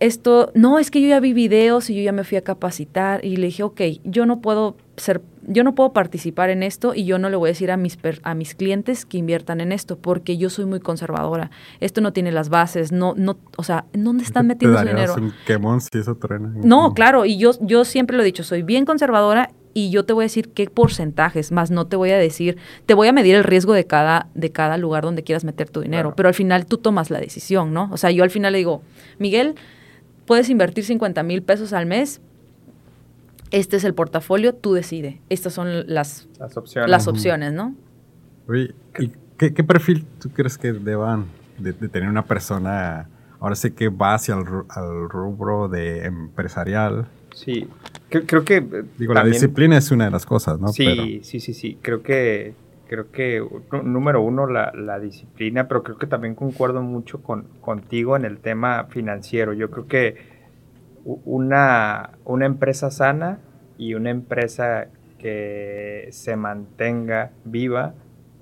esto, no, es que yo ya vi videos y yo ya me fui a capacitar y le dije, ok, yo no puedo ser, yo no puedo participar en esto y yo no le voy a decir a mis, per- a mis clientes que inviertan en esto porque yo soy muy conservadora. Esto no tiene las bases, no, no, o sea, ¿en dónde están ¿Te metiendo su dinero? un quemón si eso? No, claro, y yo, yo siempre lo he dicho, soy bien conservadora y yo te voy a decir qué porcentajes, más no te voy a decir, te voy a medir el riesgo de cada, de cada lugar donde quieras meter tu dinero, Claro. pero al final tú tomas la decisión, ¿no? O sea, yo al final le digo, Miguel, puedes invertir 50 mil pesos al mes, este es el portafolio, tú decide, estas son las, Las opciones. las Ujú. opciones, ¿no? Oye, ¿y qué, qué perfil tú crees que deban de, de tener una persona, ahora sé que va hacia el, al rubro de empresarial? Sí, creo, creo que... eh, Digo, la disciplina es una de las cosas, ¿no? Sí, Pero- sí, sí, sí. Creo que, creo que número uno, la, la disciplina, pero creo que también concuerdo mucho con, contigo en el tema financiero. Yo creo que una, una empresa sana y una empresa que se mantenga viva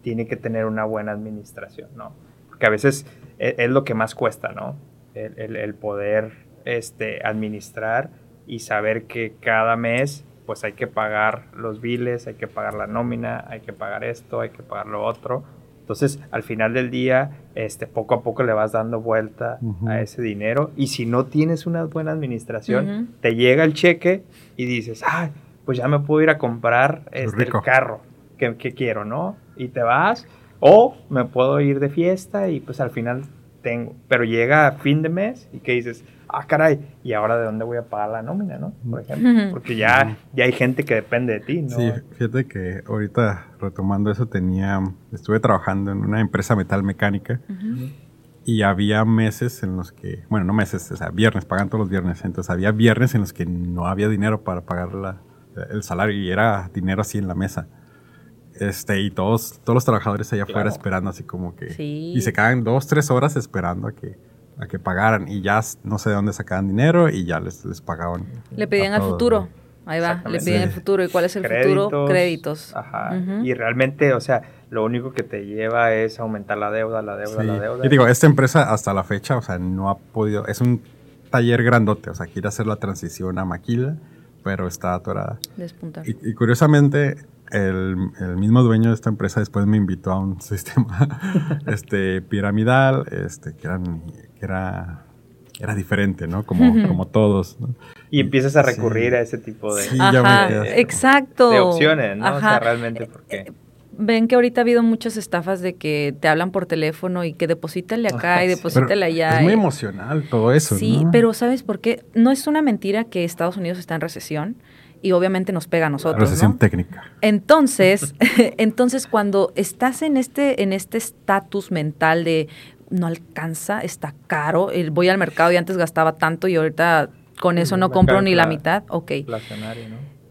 tiene que tener una buena administración, ¿no? Porque a veces e- es, lo que más cuesta, ¿no? El, el- poder este, administrar y saber que cada mes pues hay que pagar los biles, hay que pagar la nómina, hay que pagar esto, hay que pagar lo otro. Entonces, al final del día, este, poco a poco le vas dando vuelta a ese dinero. Y si no tienes una buena administración, te llega el cheque y dices, ay, pues ya me puedo ir a comprar este, el carro que, que quiero, ¿no? Y te vas, o me puedo ir de fiesta y pues al final tengo, pero llega fin de mes y que dices, ah, caray, ¿y ahora de dónde voy a pagar la nómina, no? Por ejemplo, porque ya, ya hay gente que depende de ti, ¿no? Sí, fíjate que ahorita retomando eso tenía, estuve trabajando en una empresa metal mecánica Ujú. y había meses en los que, bueno, no meses, o sea, viernes, pagan todos los viernes, entonces había viernes en los que no había dinero para pagar la- el salario y era dinero así en la mesa. Este, y todos, todos los trabajadores allá afuera Claro. esperando así como que... Sí. Y se quedaban dos, tres horas esperando a que, a que pagaran y ya no sé de dónde sacaban dinero y ya les, les pagaban. Le pedían al futuro. Ahí va, le piden el futuro. ¿Y cuál es el futuro? Créditos. Ajá. Ujú. Y realmente, o sea, lo único que te lleva es aumentar la deuda, la deuda, Sí. la deuda. Y digo, esta empresa hasta la fecha, o sea, no ha podido, es un taller grandote, o sea, quiere hacer la transición a maquila, pero está atorada. Despuntar. Y, y curiosamente, el, el mismo dueño de esta empresa después me invitó a un sistema este, piramidal, este, que, eran- que era, era diferente, ¿no? Como, como todos. ¿no? y empiezas a Sí. recurrir a ese tipo de, Sí, ya me Ajá, exacto. de opciones, ¿no? O sea, realmente porque... Ven que ahorita ha habido muchas estafas de que te hablan por teléfono y que deposítale acá y Sí. deposítale allá. es muy emocional todo eso, Sí, ¿no? pero ¿sabes por qué? No es una mentira que Estados Unidos está en recesión y obviamente nos pega a nosotros, Recesión ¿no? técnica. Entonces, entonces cuando estás en este en este estatus mental de no alcanza, está caro, voy al mercado y antes gastaba tanto y ahorita con eso el no compro ni la mitad, ok.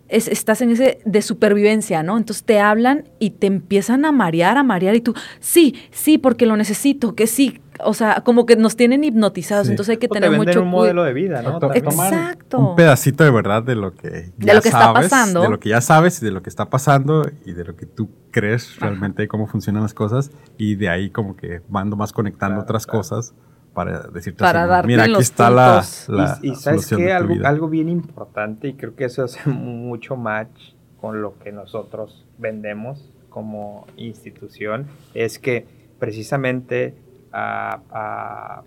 Es- estás en ese de supervivencia, ¿no? Entonces te hablan y te empiezan a marear, a marear y tú, sí, sí, porque lo necesito, que sí. O sea, como que nos tienen hipnotizados, Sí. entonces hay que O te tener venden mucho un modelo de vida, ¿no? Exacto. Un pedacito de verdad de lo que ya lo que está sabes, pasando. De lo que ya sabes y de lo que está pasando y de lo que tú crees Ajá. realmente de cómo funcionan las cosas y de ahí como que van más conectando Claro, otras claro. cosas para decirte Para así, darte mira aquí los está la, la y, y sabes de tu algo, vida. algo bien importante y creo que eso hace mucho match con lo que nosotros vendemos como institución, es que precisamente a, a,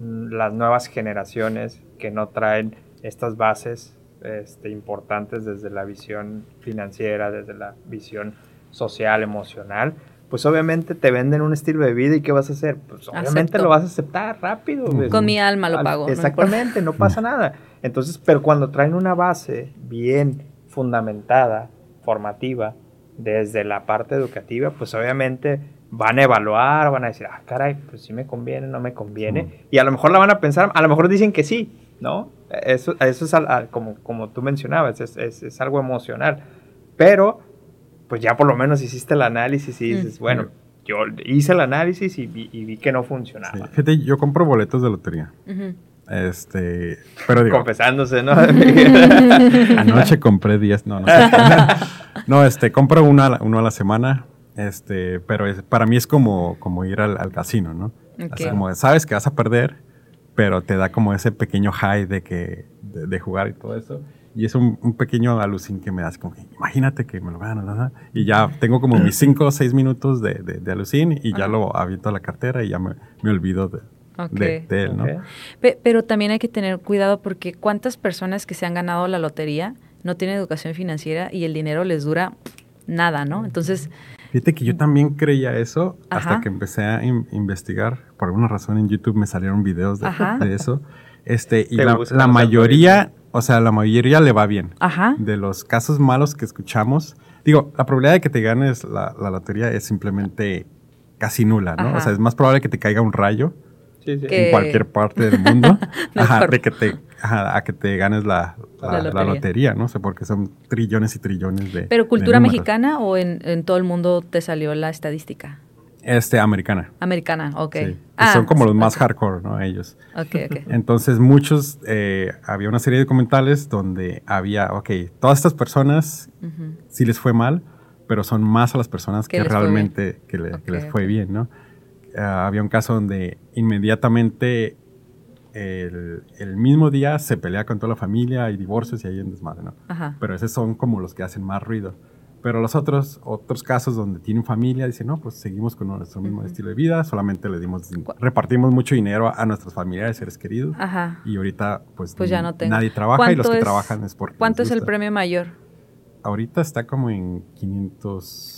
las nuevas generaciones que no traen estas bases este, importantes desde la visión financiera, desde la visión social, emocional, pues obviamente te venden un estilo de vida y ¿qué vas a hacer? Pues obviamente Acepto. lo vas a aceptar rápido. pues. Con mi alma lo pago. no Exactamente, no, pasa nada. Entonces, pero cuando traen una base bien fundamentada, formativa, desde la parte educativa, pues obviamente van a evaluar, van a decir, ah, caray, pues sí me conviene, no me conviene. Y a lo mejor la van a pensar, a lo mejor dicen que sí, ¿no? Eso, eso es al- al- como, como tú mencionabas, es, es- es algo emocional. Pero, pues ya por lo menos hiciste el análisis y dices, Mm. bueno, yo hice el análisis y vi, y vi que no funcionaba. Sí. Fíjate, yo compro boletos de lotería. Ujú. Este, pero digo, Confesándose, ¿no? anoche compré 10, no, no. no, este, compro uno a la, uno a la semana, este, pero es- para mí es como, como ir al, al casino, ¿no? Así Ok. como sabes que vas a perder, pero te da como ese pequeño high de que, de, de jugar y todo eso. Y es un, un pequeño alucin que me das, como que imagínate que me lo gano, ¿verdad? Y ya tengo como mis 5 o 6 minutos de, de, de alucin y ya lo aviento a la cartera y ya me, me olvido de, Ok. de, de él, ¿no? Ok. Pe- pero también hay que tener cuidado porque cuántas personas que se han ganado la lotería no tienen educación financiera y el dinero les dura nada, ¿no? Entonces, Fíjate que yo también creía eso Ajá. hasta que empecé a in- investigar. Por alguna razón en YouTube me salieron videos de, eso. Este, y la, mayoría, o sea, la mayoría le va bien. ajá, De los casos malos que escuchamos, digo, la probabilidad de que te ganes la, la lotería es simplemente casi nula, ¿no? Ajá. O sea, es más probable que te caiga un rayo Sí, sí. Que- en cualquier parte del mundo ajá, de que te, a que te ganes la, la- La la lotería. lotería. ¿no? O sea, porque son trillones y trillones de pero de cultura números. mexicana o en, en todo el mundo te salió la estadística Este, americana. americana, ok. Sí, Ah, son como los más ok. hardcore, ¿no? Ellos. Ok, ok. Entonces, muchos, eh, había una serie de documentales donde había, ok, todas estas personas Ujú. sí les fue mal, pero son más a las personas Que realmente que, le- Ok, que les fue bien, ¿no? Ah, había un caso donde inmediatamente el, el mismo día se pelea con toda la familia, hay divorcios y hay un desmadre, ¿no? Ajá. Pero esos son como los que hacen más ruido. Pero los otros, otros casos donde tienen familia, dicen, no, pues seguimos con nuestro mismo Ujú. estilo de vida, solamente le dimos, repartimos mucho dinero a, nuestros familiares, seres queridos. Ajá. Y ahorita, pues, Pues ya no tengo. nadie trabaja y los ¿Cuánto que es- trabajan es porque. ¿Cuánto es el premio mayor? Ahorita está como en 500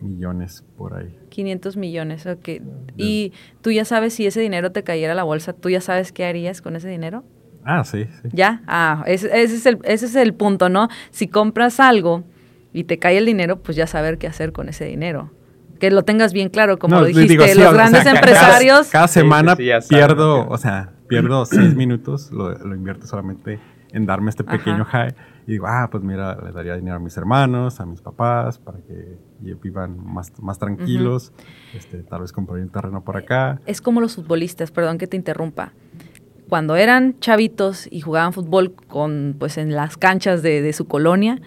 millones por ahí. 500 millones, ok. Y tú ya sabes si ese dinero te cayera a la bolsa, ¿tú ya sabes qué harías con ese dinero? Ah, sí, sí. ¿Ya? Ah, ese, ese es el, ese es el punto, ¿no? Si compras algo y te cae el dinero, pues ya saber qué hacer con ese dinero. Que lo tengas bien claro, como No, lo di- dijiste, digo, sí, los sea, grandes cada- empresarios. Cada, semana sí, sí, pierdo, o sea, pierdo seis minutos, lo, lo invierto solamente en darme este Ajá. pequeño high. Y digo, ah, pues mira, le daría dinero a mis hermanos, a mis papás, para que vivan más, más tranquilos. este, tal vez compraría un terreno por acá. Es como los futbolistas, perdón que te interrumpa. Cuando eran chavitos y jugaban fútbol con, pues, en las canchas de, de su colonia,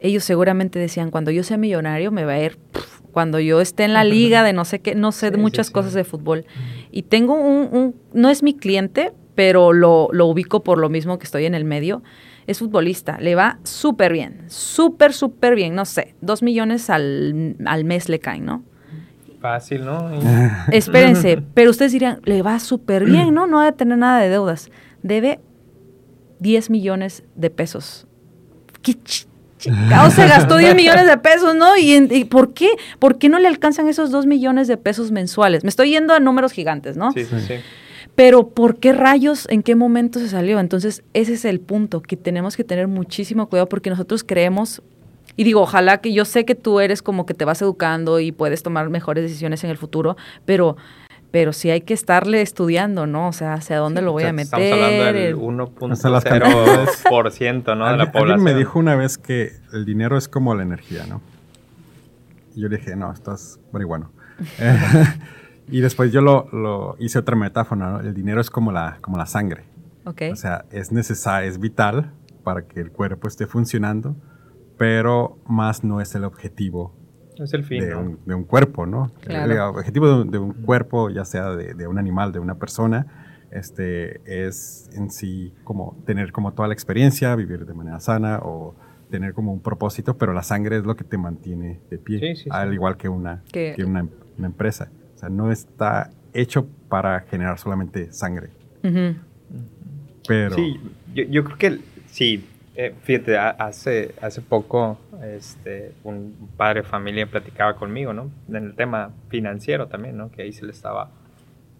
ellos seguramente decían, cuando yo sea millonario me va a ir, pf, cuando yo esté en la liga de no sé qué, no sé, Sí, de sí, muchas sí. cosas de fútbol. Y tengo un, un- no es mi cliente, pero lo, lo ubico por lo mismo que estoy en el medio. Es futbolista, le va súper bien, súper, súper bien, no sé, dos millones al, al mes le caen, ¿no? Fácil, ¿no? Y- Espérense, pero ustedes dirían, le va súper bien, ¿no? No debe tener nada de deudas. Debe 10 millones de pesos. ¿Qué ch- chingado se gastó 10 millones de pesos, no? ¿Y, en- y por qué? ¿Por qué no le alcanzan esos 2 millones de pesos mensuales? Me estoy yendo a números gigantes, ¿no? Sí, sí, sí. Pero ¿por qué rayos? ¿En qué momento se salió? Entonces, ese es el punto, que tenemos que tener muchísimo cuidado porque nosotros creemos, y digo, ojalá que yo sé que tú eres como que te vas educando y puedes tomar mejores decisiones en el futuro, pero, pero sí hay que estarle estudiando, ¿no? O sea, hacia dónde lo voy a meter. Estamos hablando del el- Hasta las cantidades. 1.0% ¿no? de la Alguien- población. alguien me dijo una vez que el dinero es como la energía, ¿no? Y yo le dije, no, estás marihuano. y después yo lo, lo hice otra metáfora, ¿no? El dinero es como la, como la sangre. Ok. O sea, es necesario, es vital para que el cuerpo esté funcionando, pero más no es el objetivo Es el fin, de, ¿no? un, de un cuerpo, ¿no? Claro. El objetivo de un, de un cuerpo, ya sea de, de un animal, de una persona, este, es en sí como tener como toda la experiencia, vivir de manera sana o tener como un propósito, pero la sangre es lo que te mantiene de pie, Sí, sí, sí. al igual que una, Que- que una, una empresa. O sea, no está hecho para generar solamente sangre, pero... Sí, yo, yo creo que sí. eh, fíjate, ha- hace, hace poco Este, un padre de familia platicaba conmigo, ¿no? En el tema financiero también, ¿no? Que ahí se le estaba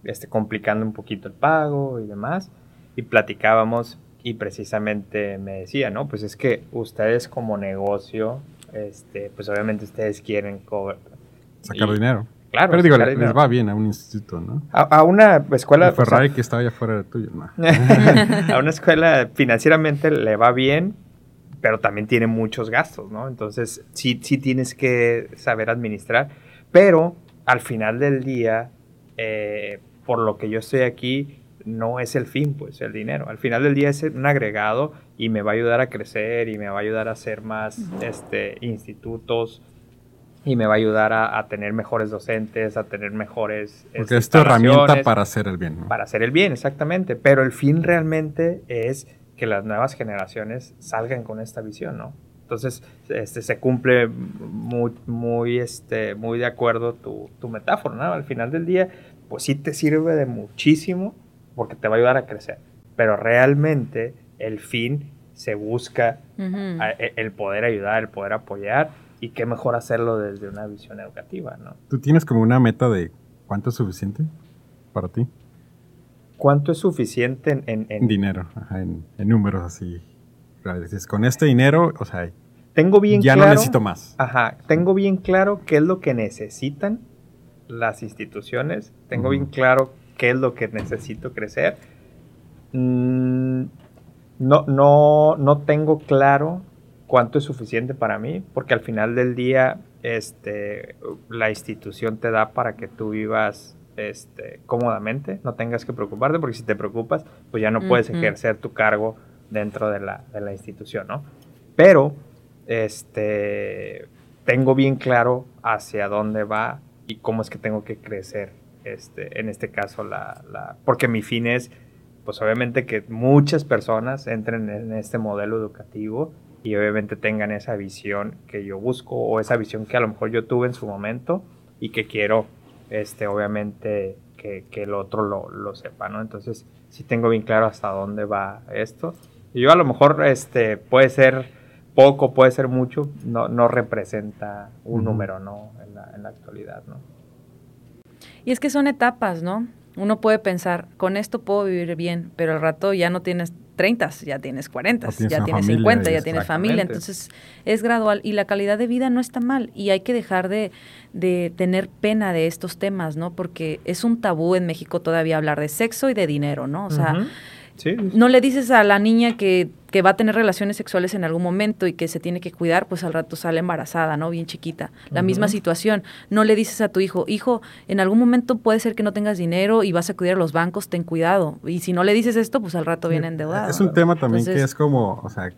este, complicando un poquito el pago y demás. Y platicábamos y precisamente me decía, ¿no? Pues es que ustedes como negocio, este, pues obviamente ustedes quieren sacar dinero. Claro. Pero digo, les va bien a un instituto, ¿no? A, una escuela... Ferrari que está allá afuera de tuyo, ¿no? a una escuela financieramente le va bien, pero también tiene muchos gastos, ¿no? Entonces, sí, sí tienes que saber administrar, pero al final del día, eh, por lo que yo estoy aquí, no es el fin, pues, el dinero. Al final del día es un agregado y me va a ayudar a crecer y me va a ayudar a hacer más este, institutos y me va a ayudar a, tener mejores docentes, a tener mejores... Porque es tu herramienta para hacer el bien. Para hacer el bien, exactamente. Pero el fin realmente es que las nuevas generaciones salgan con esta visión, ¿no? Entonces, este, se cumple muy, muy, este, muy de acuerdo tu, tu metáfora, ¿no? Al final del día, pues sí te sirve de muchísimo porque te va a ayudar a crecer. Pero realmente el fin se busca e, el poder ayudar, el poder apoyar y qué mejor hacerlo desde una visión educativa, ¿no? ¿Tú tienes como una meta de cuánto es suficiente para ti? ¿Cuánto es suficiente en... en, dinero, en, números así. con este dinero, o sea, tengo bien ya no necesito más. Ajá, tengo bien claro qué es lo que necesitan las instituciones, tengo bien claro qué es lo que necesito crecer. Mm, no, no, no tengo claro cuánto es suficiente para mí, porque al final del día este, la institución te da para que tú vivas este, cómodamente, no tengas que preocuparte, porque si te preocupas, pues ya no puedes ejercer tu cargo dentro de la, de la institución, ¿no? Pero, este, tengo bien claro hacia dónde va y cómo es que tengo que crecer, este, en este caso, la, la, porque mi fin es, pues obviamente que muchas personas entren en este modelo educativo y obviamente tengan esa visión que yo busco o esa visión que a lo mejor yo tuve en su momento y que quiero, este, obviamente, que, que el otro lo, lo, sepa, ¿no? Entonces, sí tengo bien claro hasta dónde va esto. Y yo a lo mejor, este, puede ser poco, puede ser mucho, no, no representa un número, ¿no? En la, en la actualidad, ¿no? Y es que son etapas, ¿no? Uno puede pensar, con esto puedo vivir bien, pero al rato ya no tienes 30, ya tienes 40, ya tienes 50, ya tienes familia. Entonces es gradual y la calidad de vida no está mal y hay que dejar de, de, tener pena de estos temas, ¿no? Porque es un tabú en México todavía hablar de sexo y de dinero, ¿no? O sea, no le dices a la niña que, que, va a tener relaciones sexuales en algún momento y que se tiene que cuidar, pues al rato sale embarazada, ¿no? Bien chiquita. La misma situación. No le dices a tu hijo, hijo, en algún momento puede ser que no tengas dinero y vas a cuidar a los bancos, ten cuidado. Y si no le dices esto, pues al rato viene endeudado. Es un tema también que es como, o sea,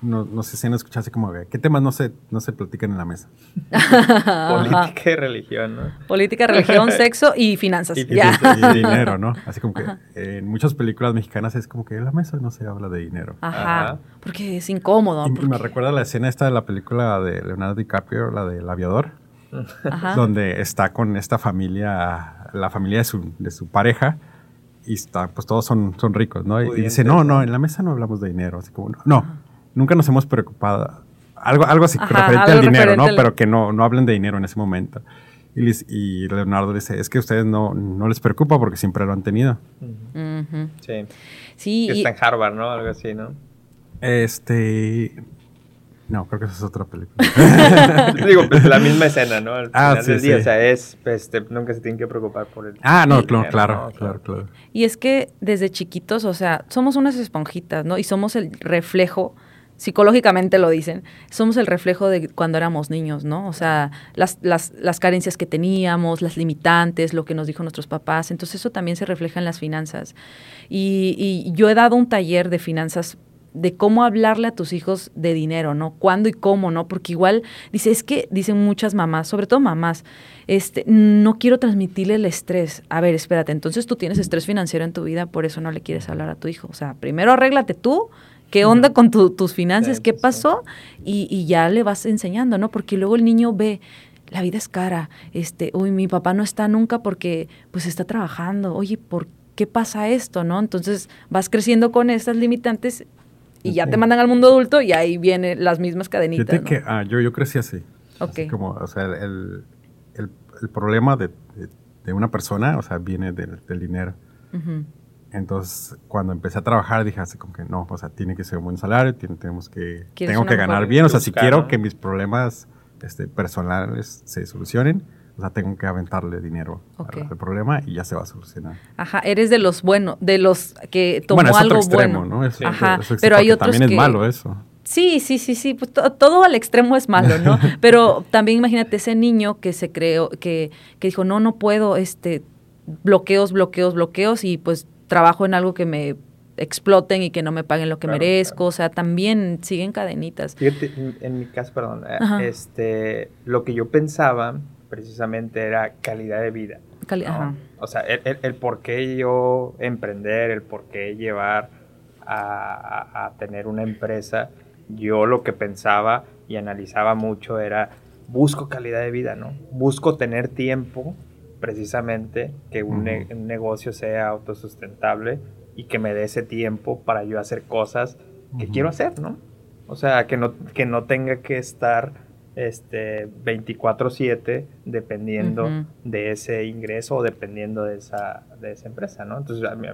no, no sé si han escuchado así como, ¿qué temas no se, no se platican en la mesa? Política y religión, ¿no? Política, religión, sexo y finanzas. Y, dinero, ¿no? Así como que en muchas películas mexicanas es como que en la mesa no se habla de dinero. Ajá, porque es incómodo. Y me recuerda la escena esta de la película de Leonardo DiCaprio, la del aviador, donde está con esta familia, la familia de su, de su pareja, y está, pues todos son, son ricos, ¿no? Y, dice, no, no, en la mesa no hablamos de dinero. Así como, no nunca nos hemos preocupado. Algo, algo así referente al dinero, ¿no? Pero que no, no hablen de dinero en ese momento. Y, y Leonardo dice, es que a ustedes no, no les preocupa porque siempre lo han tenido. Sí. Sí. está en Harvard, ¿no? Algo así, ¿no? Este... No, creo que esa es otra película. Digo, pues la misma escena, ¿no? Al ah, sí, día, o sea, es, este, nunca se tienen que preocupar por el... Ah, no, claro, claro, claro, claro. Y es que desde chiquitos, o sea, somos unas esponjitas, ¿no? Y somos el reflejo psicológicamente lo dicen, somos el reflejo de cuando éramos niños, ¿no? O sea, las, las, las, carencias que teníamos, las limitantes, lo que nos dijo nuestros papás. Entonces eso también se refleja en las finanzas. Y, y yo he dado un taller de finanzas de cómo hablarle a tus hijos de dinero, ¿no? Cuándo y cómo, ¿no? Porque igual, dice, es que dicen muchas mamás, sobre todo mamás, este, no quiero transmitirle el estrés. A ver, espérate, entonces tú tienes estrés financiero en tu vida, por eso no le quieres hablar a tu hijo. O sea, primero arréglate tú ¿Qué onda con tus finanzas? ¿Qué pasó? Y, ya le vas enseñando, ¿no? Porque luego el niño ve, la vida es cara, este, uy, mi papá no está nunca porque pues está trabajando, oye, ¿por qué pasa esto, no? Entonces vas creciendo con estas limitantes y ya te mandan al mundo adulto y ahí vienen las mismas cadenitas. ¿no? que ah, yo, yo crecí así. Ok. Así como, o sea, el, el, el problema de, de, de una persona, o sea, viene del, del dinero. Ujú. Entonces, cuando empecé a trabajar, dije así como que no, o sea, tiene que ser un buen salario, tiene- tenemos que, ¿Quieres tengo que ganar bien, o sea, si quiero ¿no? que mis problemas este, personales se solucionen, o sea, tengo que aventarle dinero al- Ok. al, problema y ya se va a solucionar. Ajá, eres de los buenos, de los que tomó bueno, es algo otro extremo, bueno. ¿no? Es- Ajá, es- es- pero hay otros también que... es malo eso. Sí, sí, sí, sí, pues to- todo al extremo es malo, ¿no? Pero también imagínate ese niño que se creó, que, que dijo, no, no puedo, este, bloqueos, bloqueos, bloqueos, y pues trabajo en algo que me exploten y que no me paguen lo que Claro, merezco, claro. o sea, también siguen cadenitas. Fíjate, en, mi caso, perdón, eh, Ajá. este, lo que yo pensaba precisamente era calidad de vida. Cali- ¿no? ajá. O sea, el, el- el por qué yo emprender, el por qué llevar a, a- a tener una empresa, yo lo que pensaba y analizaba mucho era, busco calidad de vida, ¿no? Busco tener tiempo, precisamente, que un, ne- Ujú. un negocio sea autosustentable y que me dé ese tiempo para yo hacer cosas que quiero hacer, ¿no? O sea, que no, que no tenga que estar este 24/7 dependiendo de ese ingreso o dependiendo de esa, de esa empresa, ¿no? Entonces a mí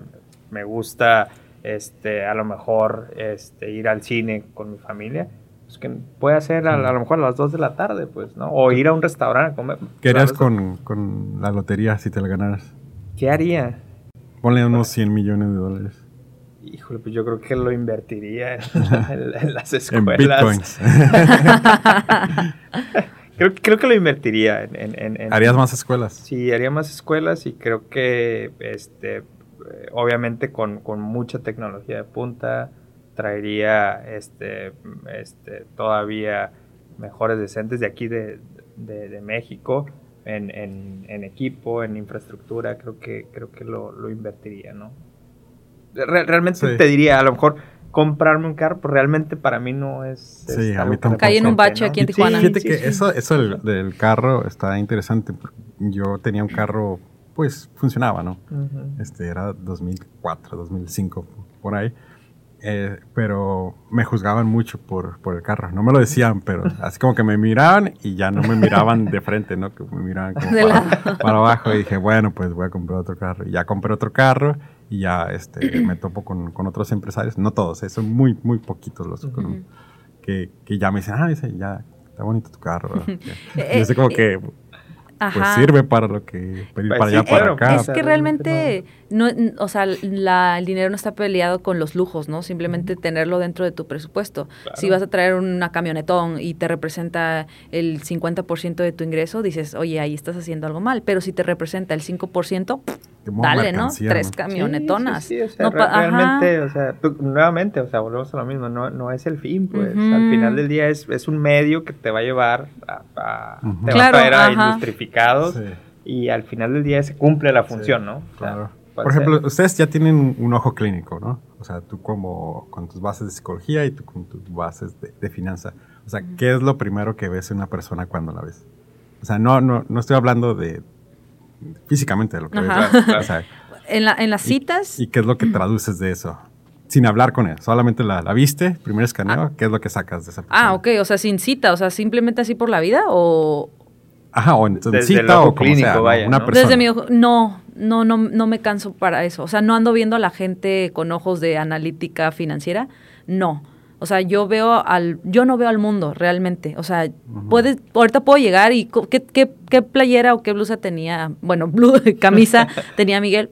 me gusta este, a lo mejor este, ir al cine con mi familia, pues que puede ser a, a lo mejor a las 2 de la tarde, pues, ¿no? O ir a un restaurante a comer. ¿Qué harías con, con la lotería si te la ganaras? ¿Qué haría? Ponle unos 100 millones de dólares. Híjole, pues yo creo que lo invertiría en, en- en las En escuelas. bitcoins. creo, creo que lo invertiría en- ¿Harías más escuelas? Sí, haría más escuelas y creo que, este, eh, obviamente con, con mucha tecnología de punta, traería, este, este, todavía mejores decentes de aquí de, de- de México en, en- en equipo, en infraestructura, creo que, creo que lo, lo invertiría, ¿no? Re- realmente Sí. te diría, a lo mejor comprarme un carro, pues realmente para mí no es... Sí, es a algo mí tampoco. Caí en un bache ¿no? aquí en Sí, Tijuana. Fíjate sí, que sí. eso, eso del, del carro está interesante. porque Yo tenía un carro, pues funcionaba, ¿no? Ujú. Este era 2004, 2005, por ahí. Eh, pero me juzgaban mucho por, por el carro. No me lo decían, pero así como que me miraban y ya no me miraban de frente, ¿no? Que me miraban como De para, para abajo. Y dije, bueno, pues voy a comprar otro carro. Y ya compré otro carro y ya este, me topo con, con otros empresarios. No todos, eh, son muy, muy poquitos los con- que, que ya me dicen, ah, dice, ya está bonito tu carro. ¿verdad?" Y yo sé como que pues Ajá. sirve para lo que para ir Pues para sí, allá para acá. Es que realmente realmente, no, o sea, la- el dinero no está peleado con los lujos, ¿no? Simplemente tenerlo dentro de tu presupuesto. Claro. Si vas a traer una camionetón y te representa el 50% de tu ingreso, dices, oye, ahí estás haciendo algo mal. Pero si te representa el 5%, Que modo dale, ¿no? Tres camionetonas. Sí, sí, sí, o sea, No re- pa- ajá. realmente, o sea, tú- nuevamente, o sea, volvemos a lo mismo, no, no es el fin, pues. Al final del día es, es un medio que te va a llevar a, te Claro, va a traer a industrificados Sí. y al final del día se cumple la función, Sí, ¿no? O sea, Claro. Por ejemplo, ser. ustedes ya tienen un, ojo clínico, ¿no? O sea, tú como con tus bases de psicología y tú con tus bases de, de finanza. O sea, ¿qué es lo primero que ves en una persona cuando la ves? O sea, no, no, no estoy hablando de físicamente de lo que Ajá. ves. Claro, claro. O sea, En, la- en las citas, ¿y qué es lo que traduces de eso? Sin hablar con él, solamente la, la viste, primer escaneo, ¿qué es lo que sacas de esa persona? ah, ok, o sea, sin cita, o sea, simplemente así por la vida o... Ajá, o en en Desde el cita ojo o como clínico, vaya, una ¿no? persona. Desde mi ojo, no, no, no, no me canso para eso. O sea, no ando viendo a la gente con ojos de analítica financiera, no. O sea, yo veo al, yo no veo al mundo realmente. O sea, puedes, ahorita puedo llegar y ¿qué, qué, qué playera o qué blusa tenía, bueno, blu- camisa tenía Miguel,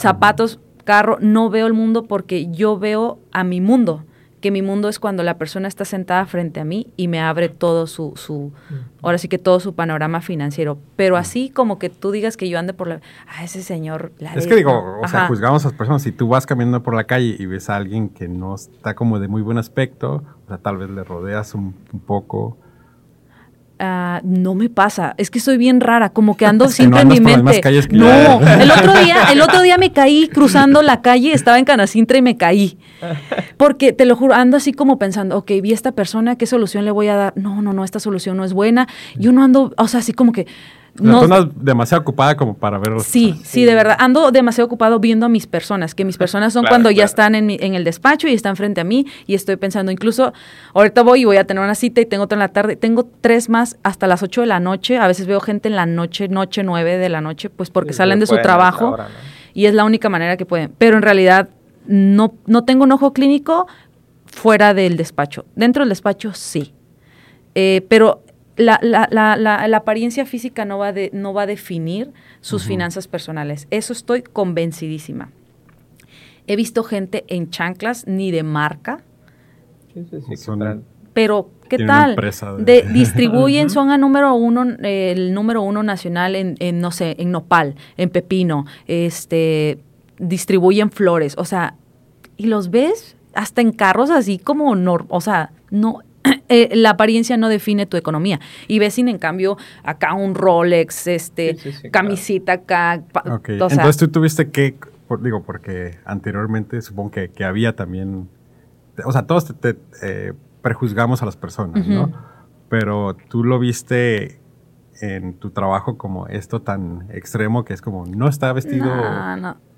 zapatos, carro, no veo el mundo porque yo veo a mi mundo, que mi mundo es cuando la persona está sentada frente a mí y me abre todo su, su ahora sí que todo su panorama financiero. Pero así como que tú digas que yo ande por la... Ah, ese señor... la Es de- que digo, o sea, juzgamos a las personas. Si tú vas caminando por la calle y ves a alguien que no está como de muy buen aspecto, o sea, tal vez le rodeas un, un poco. Ah, no me pasa, es que soy bien rara, como que ando Es que no siempre en mi andas por las mente. calles que no, yo. el otro día, el otro día me caí cruzando la calle, estaba en Canacintra y me caí. Porque te lo juro, ando así como pensando, ok, vi a esta persona, ¿qué solución le voy a dar? No, no, no, esta solución no es buena. Y uno ando, o sea, así como que No, tú andas demasiado ocupada como para ver. Sí, sí, de verdad. Ando demasiado ocupado viendo a mis personas, que mis personas son cuando ya están en, en, el despacho y están frente a mí y estoy pensando, incluso ahorita voy y voy a tener una cita y tengo otra en la tarde. Tengo tres más hasta las ocho de la noche. A veces veo gente en la noche, noche, nueve de la noche, pues porque salen de su trabajo y es la única manera que pueden. Pero en realidad no, no tengo un ojo clínico fuera del despacho. Dentro del despacho sí. Eh, pero la, la, la, la, apariencia física no va, de, no va a definir sus finanzas personales. Eso estoy convencidísima. He visto gente en chanclas ni de marca. pero, ¿qué tal? De... distribuyen, son a número uno, el número uno nacional en, en, no sé, en nopal, en pepino, este, distribuyen flores, o sea, y los ves hasta en carros así como, o sea, no, eh, la apariencia no define tu economía. Y ves sin en cambio acá un Rolex, este, camisita acá. Entonces tú tuviste que, digo, porque anteriormente supongo que, había también, o sea, todos te, eh, prejuzgamos a las personas, ¿no? Pero tú lo viste en tu trabajo como esto tan extremo que es como no está vestido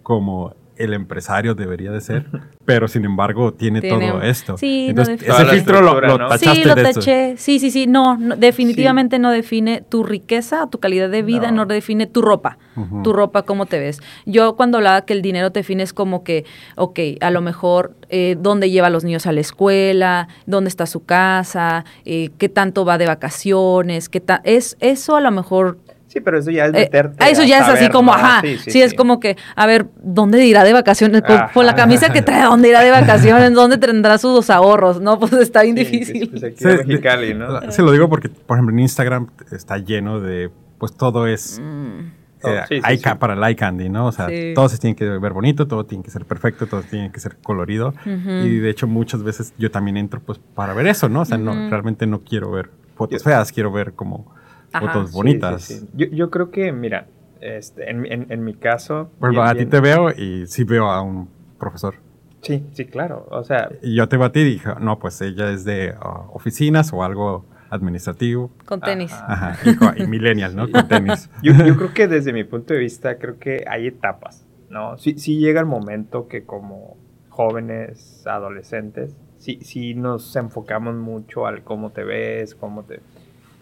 como el empresario debería de ser, pero sin embargo tiene, todo esto. Sí, Entonces, ese filtro lo, tachaste Sí, lo taché. Sí, sí, sí. No, definitivamente no define tu riqueza, tu calidad de vida, no, define tu ropa. Tu ropa, cómo te ves. Yo cuando hablaba que el dinero te define es como que, ok, a lo mejor eh, dónde lleva a los niños a la escuela, dónde está su casa, eh, qué tanto va de vacaciones, qué es eso a lo mejor Sí, pero eso ya es eh, meterte. eso ya es así como, ajá. Sí, es como que, a ver, ¿dónde irá de vacaciones? Con, la camisa que trae, ¿dónde irá de vacaciones? ¿Dónde tendrá sus ahorros? No, pues está bien difícil. Pues ¿no? Se lo digo porque, por ejemplo, en Instagram está lleno de, pues todo es. Mm. Eh, para el eye candy, ¿no? O sea, todo se tiene que ver bonito, todo tiene que ser perfecto, todo tiene que ser colorido. Y de hecho, muchas veces yo también entro pues para ver eso, ¿no? O sea, no, realmente no quiero ver fotos feas, quiero ver como fotos bonitas. yo, yo, creo que, mira, este, en, en, en mi caso... Bueno, a ti te veo y sí veo a un profesor. Sí, sí, claro. O sea... Y yo te batí y dije, no, pues ella es de uh, oficinas o algo administrativo. Con tenis. Ajá, y, millennial, ¿no? Con tenis. Yo, yo, creo que desde mi punto de vista, creo que hay etapas, ¿no? Sí, sí llega el momento que como jóvenes, adolescentes, sí, sí nos enfocamos mucho al cómo te ves, cómo te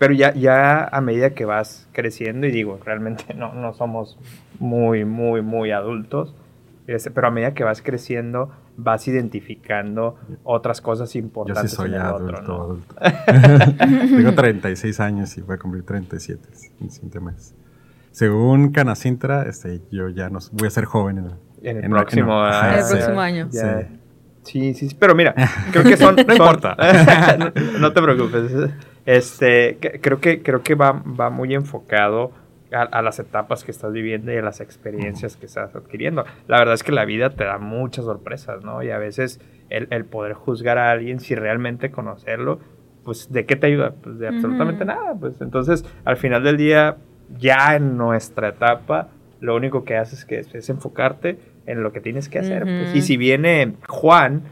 pero ya, ya a medida que vas creciendo, y digo, realmente no, no somos muy, muy, muy adultos, este, pero a medida que vas creciendo, vas identificando otras cosas importantes. Yo sí soy adulto, adulto. Tengo 36 años y voy a cumplir 37 en 7 meses. Según Canacintra, este, yo ya no voy a ser joven en, el, próximo, el próximo año. Sí. sí, sí, pero mira, creo que son... no importa. no te preocupes. Este, creo que, creo que va, va muy enfocado a, las etapas que estás viviendo y a las experiencias que estás adquiriendo. La verdad es que la vida te da muchas sorpresas, ¿no? Y a veces el, poder juzgar a alguien sin realmente conocerlo, pues ¿de qué te ayuda? Pues de absolutamente nada. Pues entonces, al final del día, ya en nuestra etapa, lo único que haces que es, enfocarte en lo que tienes que hacer. Pues. Y si viene Juan,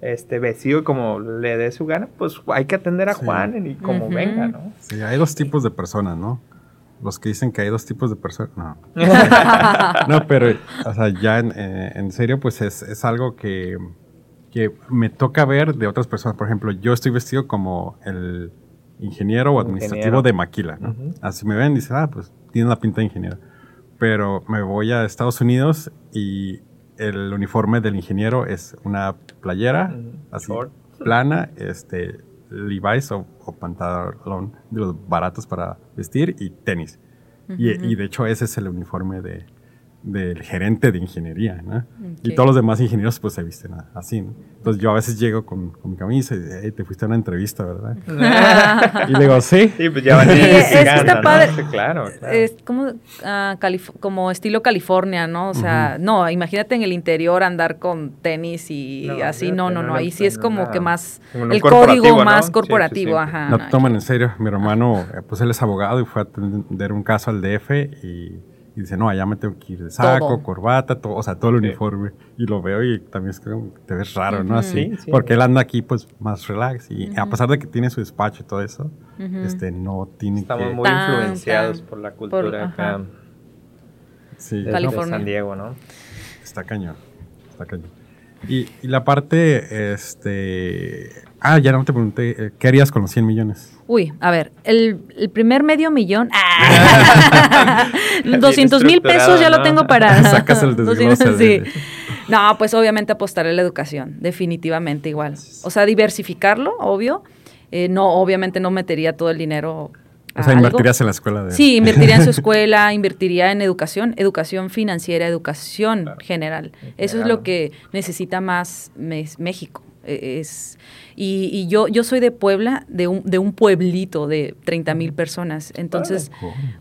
este vestido como le dé su gana, pues hay que atender a Juan y como venga, ¿no? Sí, hay dos tipos de personas, ¿no? Los que dicen que hay dos tipos de personas, no. no, pero, o sea, ya en, eh, serio, pues es, algo que, que, me toca ver de otras personas. Por ejemplo, yo estoy vestido como el ingeniero o administrativo de Maquila, ¿no? Así me ven y dicen, ah, pues tiene la pinta de ingeniero. Pero me voy a Estados Unidos y el uniforme del ingeniero es una playera así plana, este Levi's o, pantalón de los baratos para vestir y tenis. y, y, de hecho ese es el uniforme de, del gerente de ingeniería, ¿no? Y todos los demás ingenieros pues se visten así, ¿no? Entonces yo a veces llego con, con mi camisa y te fuiste a una entrevista, ¿verdad? y le digo, sí. Sí, pues ya van a es, está padre. claro, Es como, ah, como estilo California, ¿no? O sea, no, imagínate en el interior andar con tenis y así, no, no, no, ahí sí es como que más, el código más corporativo, ajá. No, toman en serio, mi hermano, eh, pues él es abogado y fue a atender un caso al DF y y dice, no, allá me tengo que ir de saco, corbata, todo, o sea, todo el uniforme. Y lo veo y también es que te ves raro, ¿no? Así, porque él anda aquí pues más relax y a pesar de que tiene su despacho y todo eso, este, no tiene Estamos muy influenciados por la cultura acá. Sí. De, San Diego, ¿no? Está cañón, está cañón. Y, y, la parte, este... Ah, ya no te pregunté, eh, ¿qué harías con los 100 millones? Uy, a ver, el, primer medio millón... ¡ah! 200 mil pesos ya lo tengo para... Sacas el desglose. sí. No, pues obviamente apostaré a la educación, definitivamente igual. O sea, diversificarlo, obvio. Eh, no, obviamente no metería todo el dinero o sea, invertirías en la escuela. De... Sí, invertiría en su escuela, invertiría en educación, educación financiera, educación general. Eso es lo que necesita más México. E, es, y, yo, yo soy de Puebla, de un, de un pueblito de 30 mil personas. Entonces,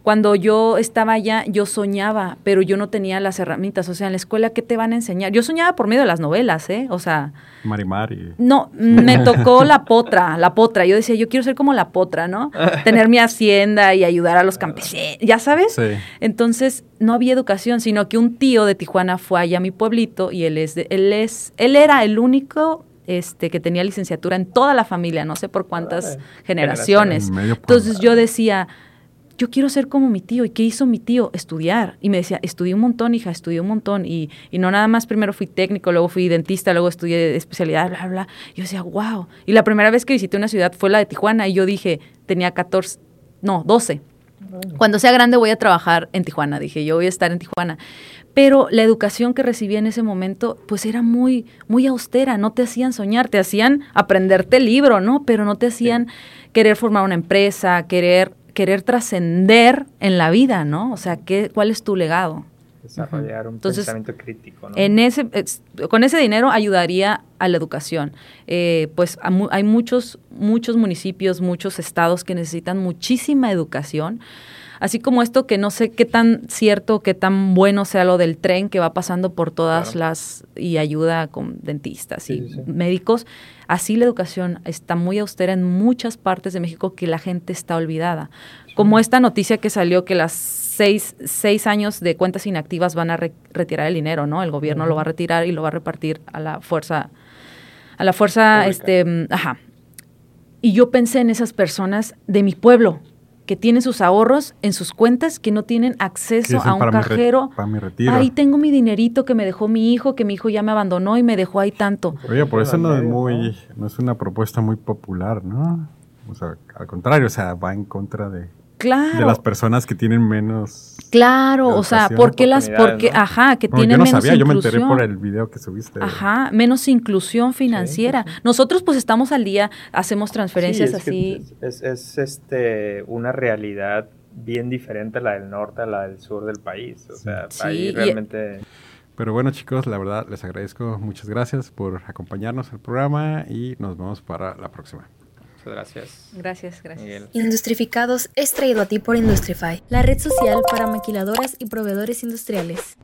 cuando yo estaba allá, yo soñaba, pero yo no tenía las herramientas. O sea, en la escuela, ¿qué te van a enseñar? Yo soñaba por medio de las novelas, ¿eh? O sea... Marimari. No, me tocó la potra, la potra. Yo decía, yo quiero ser como la potra, ¿no? Tener mi hacienda y ayudar a los campesinos, ¿ya sabes? Sí. Entonces, no había educación, sino que un tío de Tijuana fue allá a mi pueblito y él es, él es, él era el único este, que tenía licenciatura en toda la familia, no sé por cuántas generaciones. Entonces yo decía, yo quiero ser como mi tío. ¿Y qué hizo mi tío? Estudiar. Y me decía, estudié un montón, hija, estudié un montón. Y, y no nada más, primero fui técnico, luego fui dentista, luego estudié especialidad, bla, bla. Yo decía, wow. Y la primera vez que visité una ciudad fue la de Tijuana y yo dije, tenía 14, no, 12. Cuando sea grande voy a trabajar en Tijuana, dije, yo voy a estar en Tijuana. Pero la educación que recibí en ese momento, pues era muy, muy austera, no te hacían soñar, te hacían aprenderte el libro, ¿no? Pero no te hacían querer formar una empresa, querer, querer trascender en la vida, ¿no? O sea, ¿qué, ¿cuál es tu legado? Desarrollar un pensamiento crítico, ¿no? En ese, con ese dinero ayudaría a la educación. Eh, pues hay muchos, muchos municipios, muchos estados que necesitan muchísima educación Así como esto que no sé qué tan cierto, qué tan bueno sea lo del tren que va pasando por todas las y ayuda con dentistas y médicos. Así la educación está muy austera en muchas partes de México que la gente está olvidada. Como esta noticia que salió que las seis, seis años de cuentas inactivas van a retirar el dinero, ¿no? El gobierno lo va a retirar y lo va a repartir a la fuerza, a la fuerza, este, ajá. Y yo pensé en esas personas de mi pueblo, que tienen sus ahorros en sus cuentas, que no tienen acceso a un cajero. para mi retiro. Ahí tengo mi dinerito que me dejó mi hijo, que mi hijo ya me abandonó y me dejó ahí tanto. Oye, por eso no es muy, no es una propuesta muy popular, ¿no? O sea, al contrario, o sea, va en contra de, Claro. De las personas que tienen menos. Claro, o sea, porque las, porque, ajá, que tienen yo no sabía, yo me enteré por el video que subiste. Ajá, menos inclusión financiera. Nosotros pues estamos al día, hacemos transferencias así. Es, es, este una realidad bien diferente a la del norte a la del sur del país. O sea, ahí realmente. Pero bueno, chicos, la verdad les agradezco. Muchas gracias por acompañarnos al programa y nos vemos para la próxima gracias. Gracias, gracias. Industrificados es traído a ti por Industrify, la red social para maquiladoras y proveedores industriales.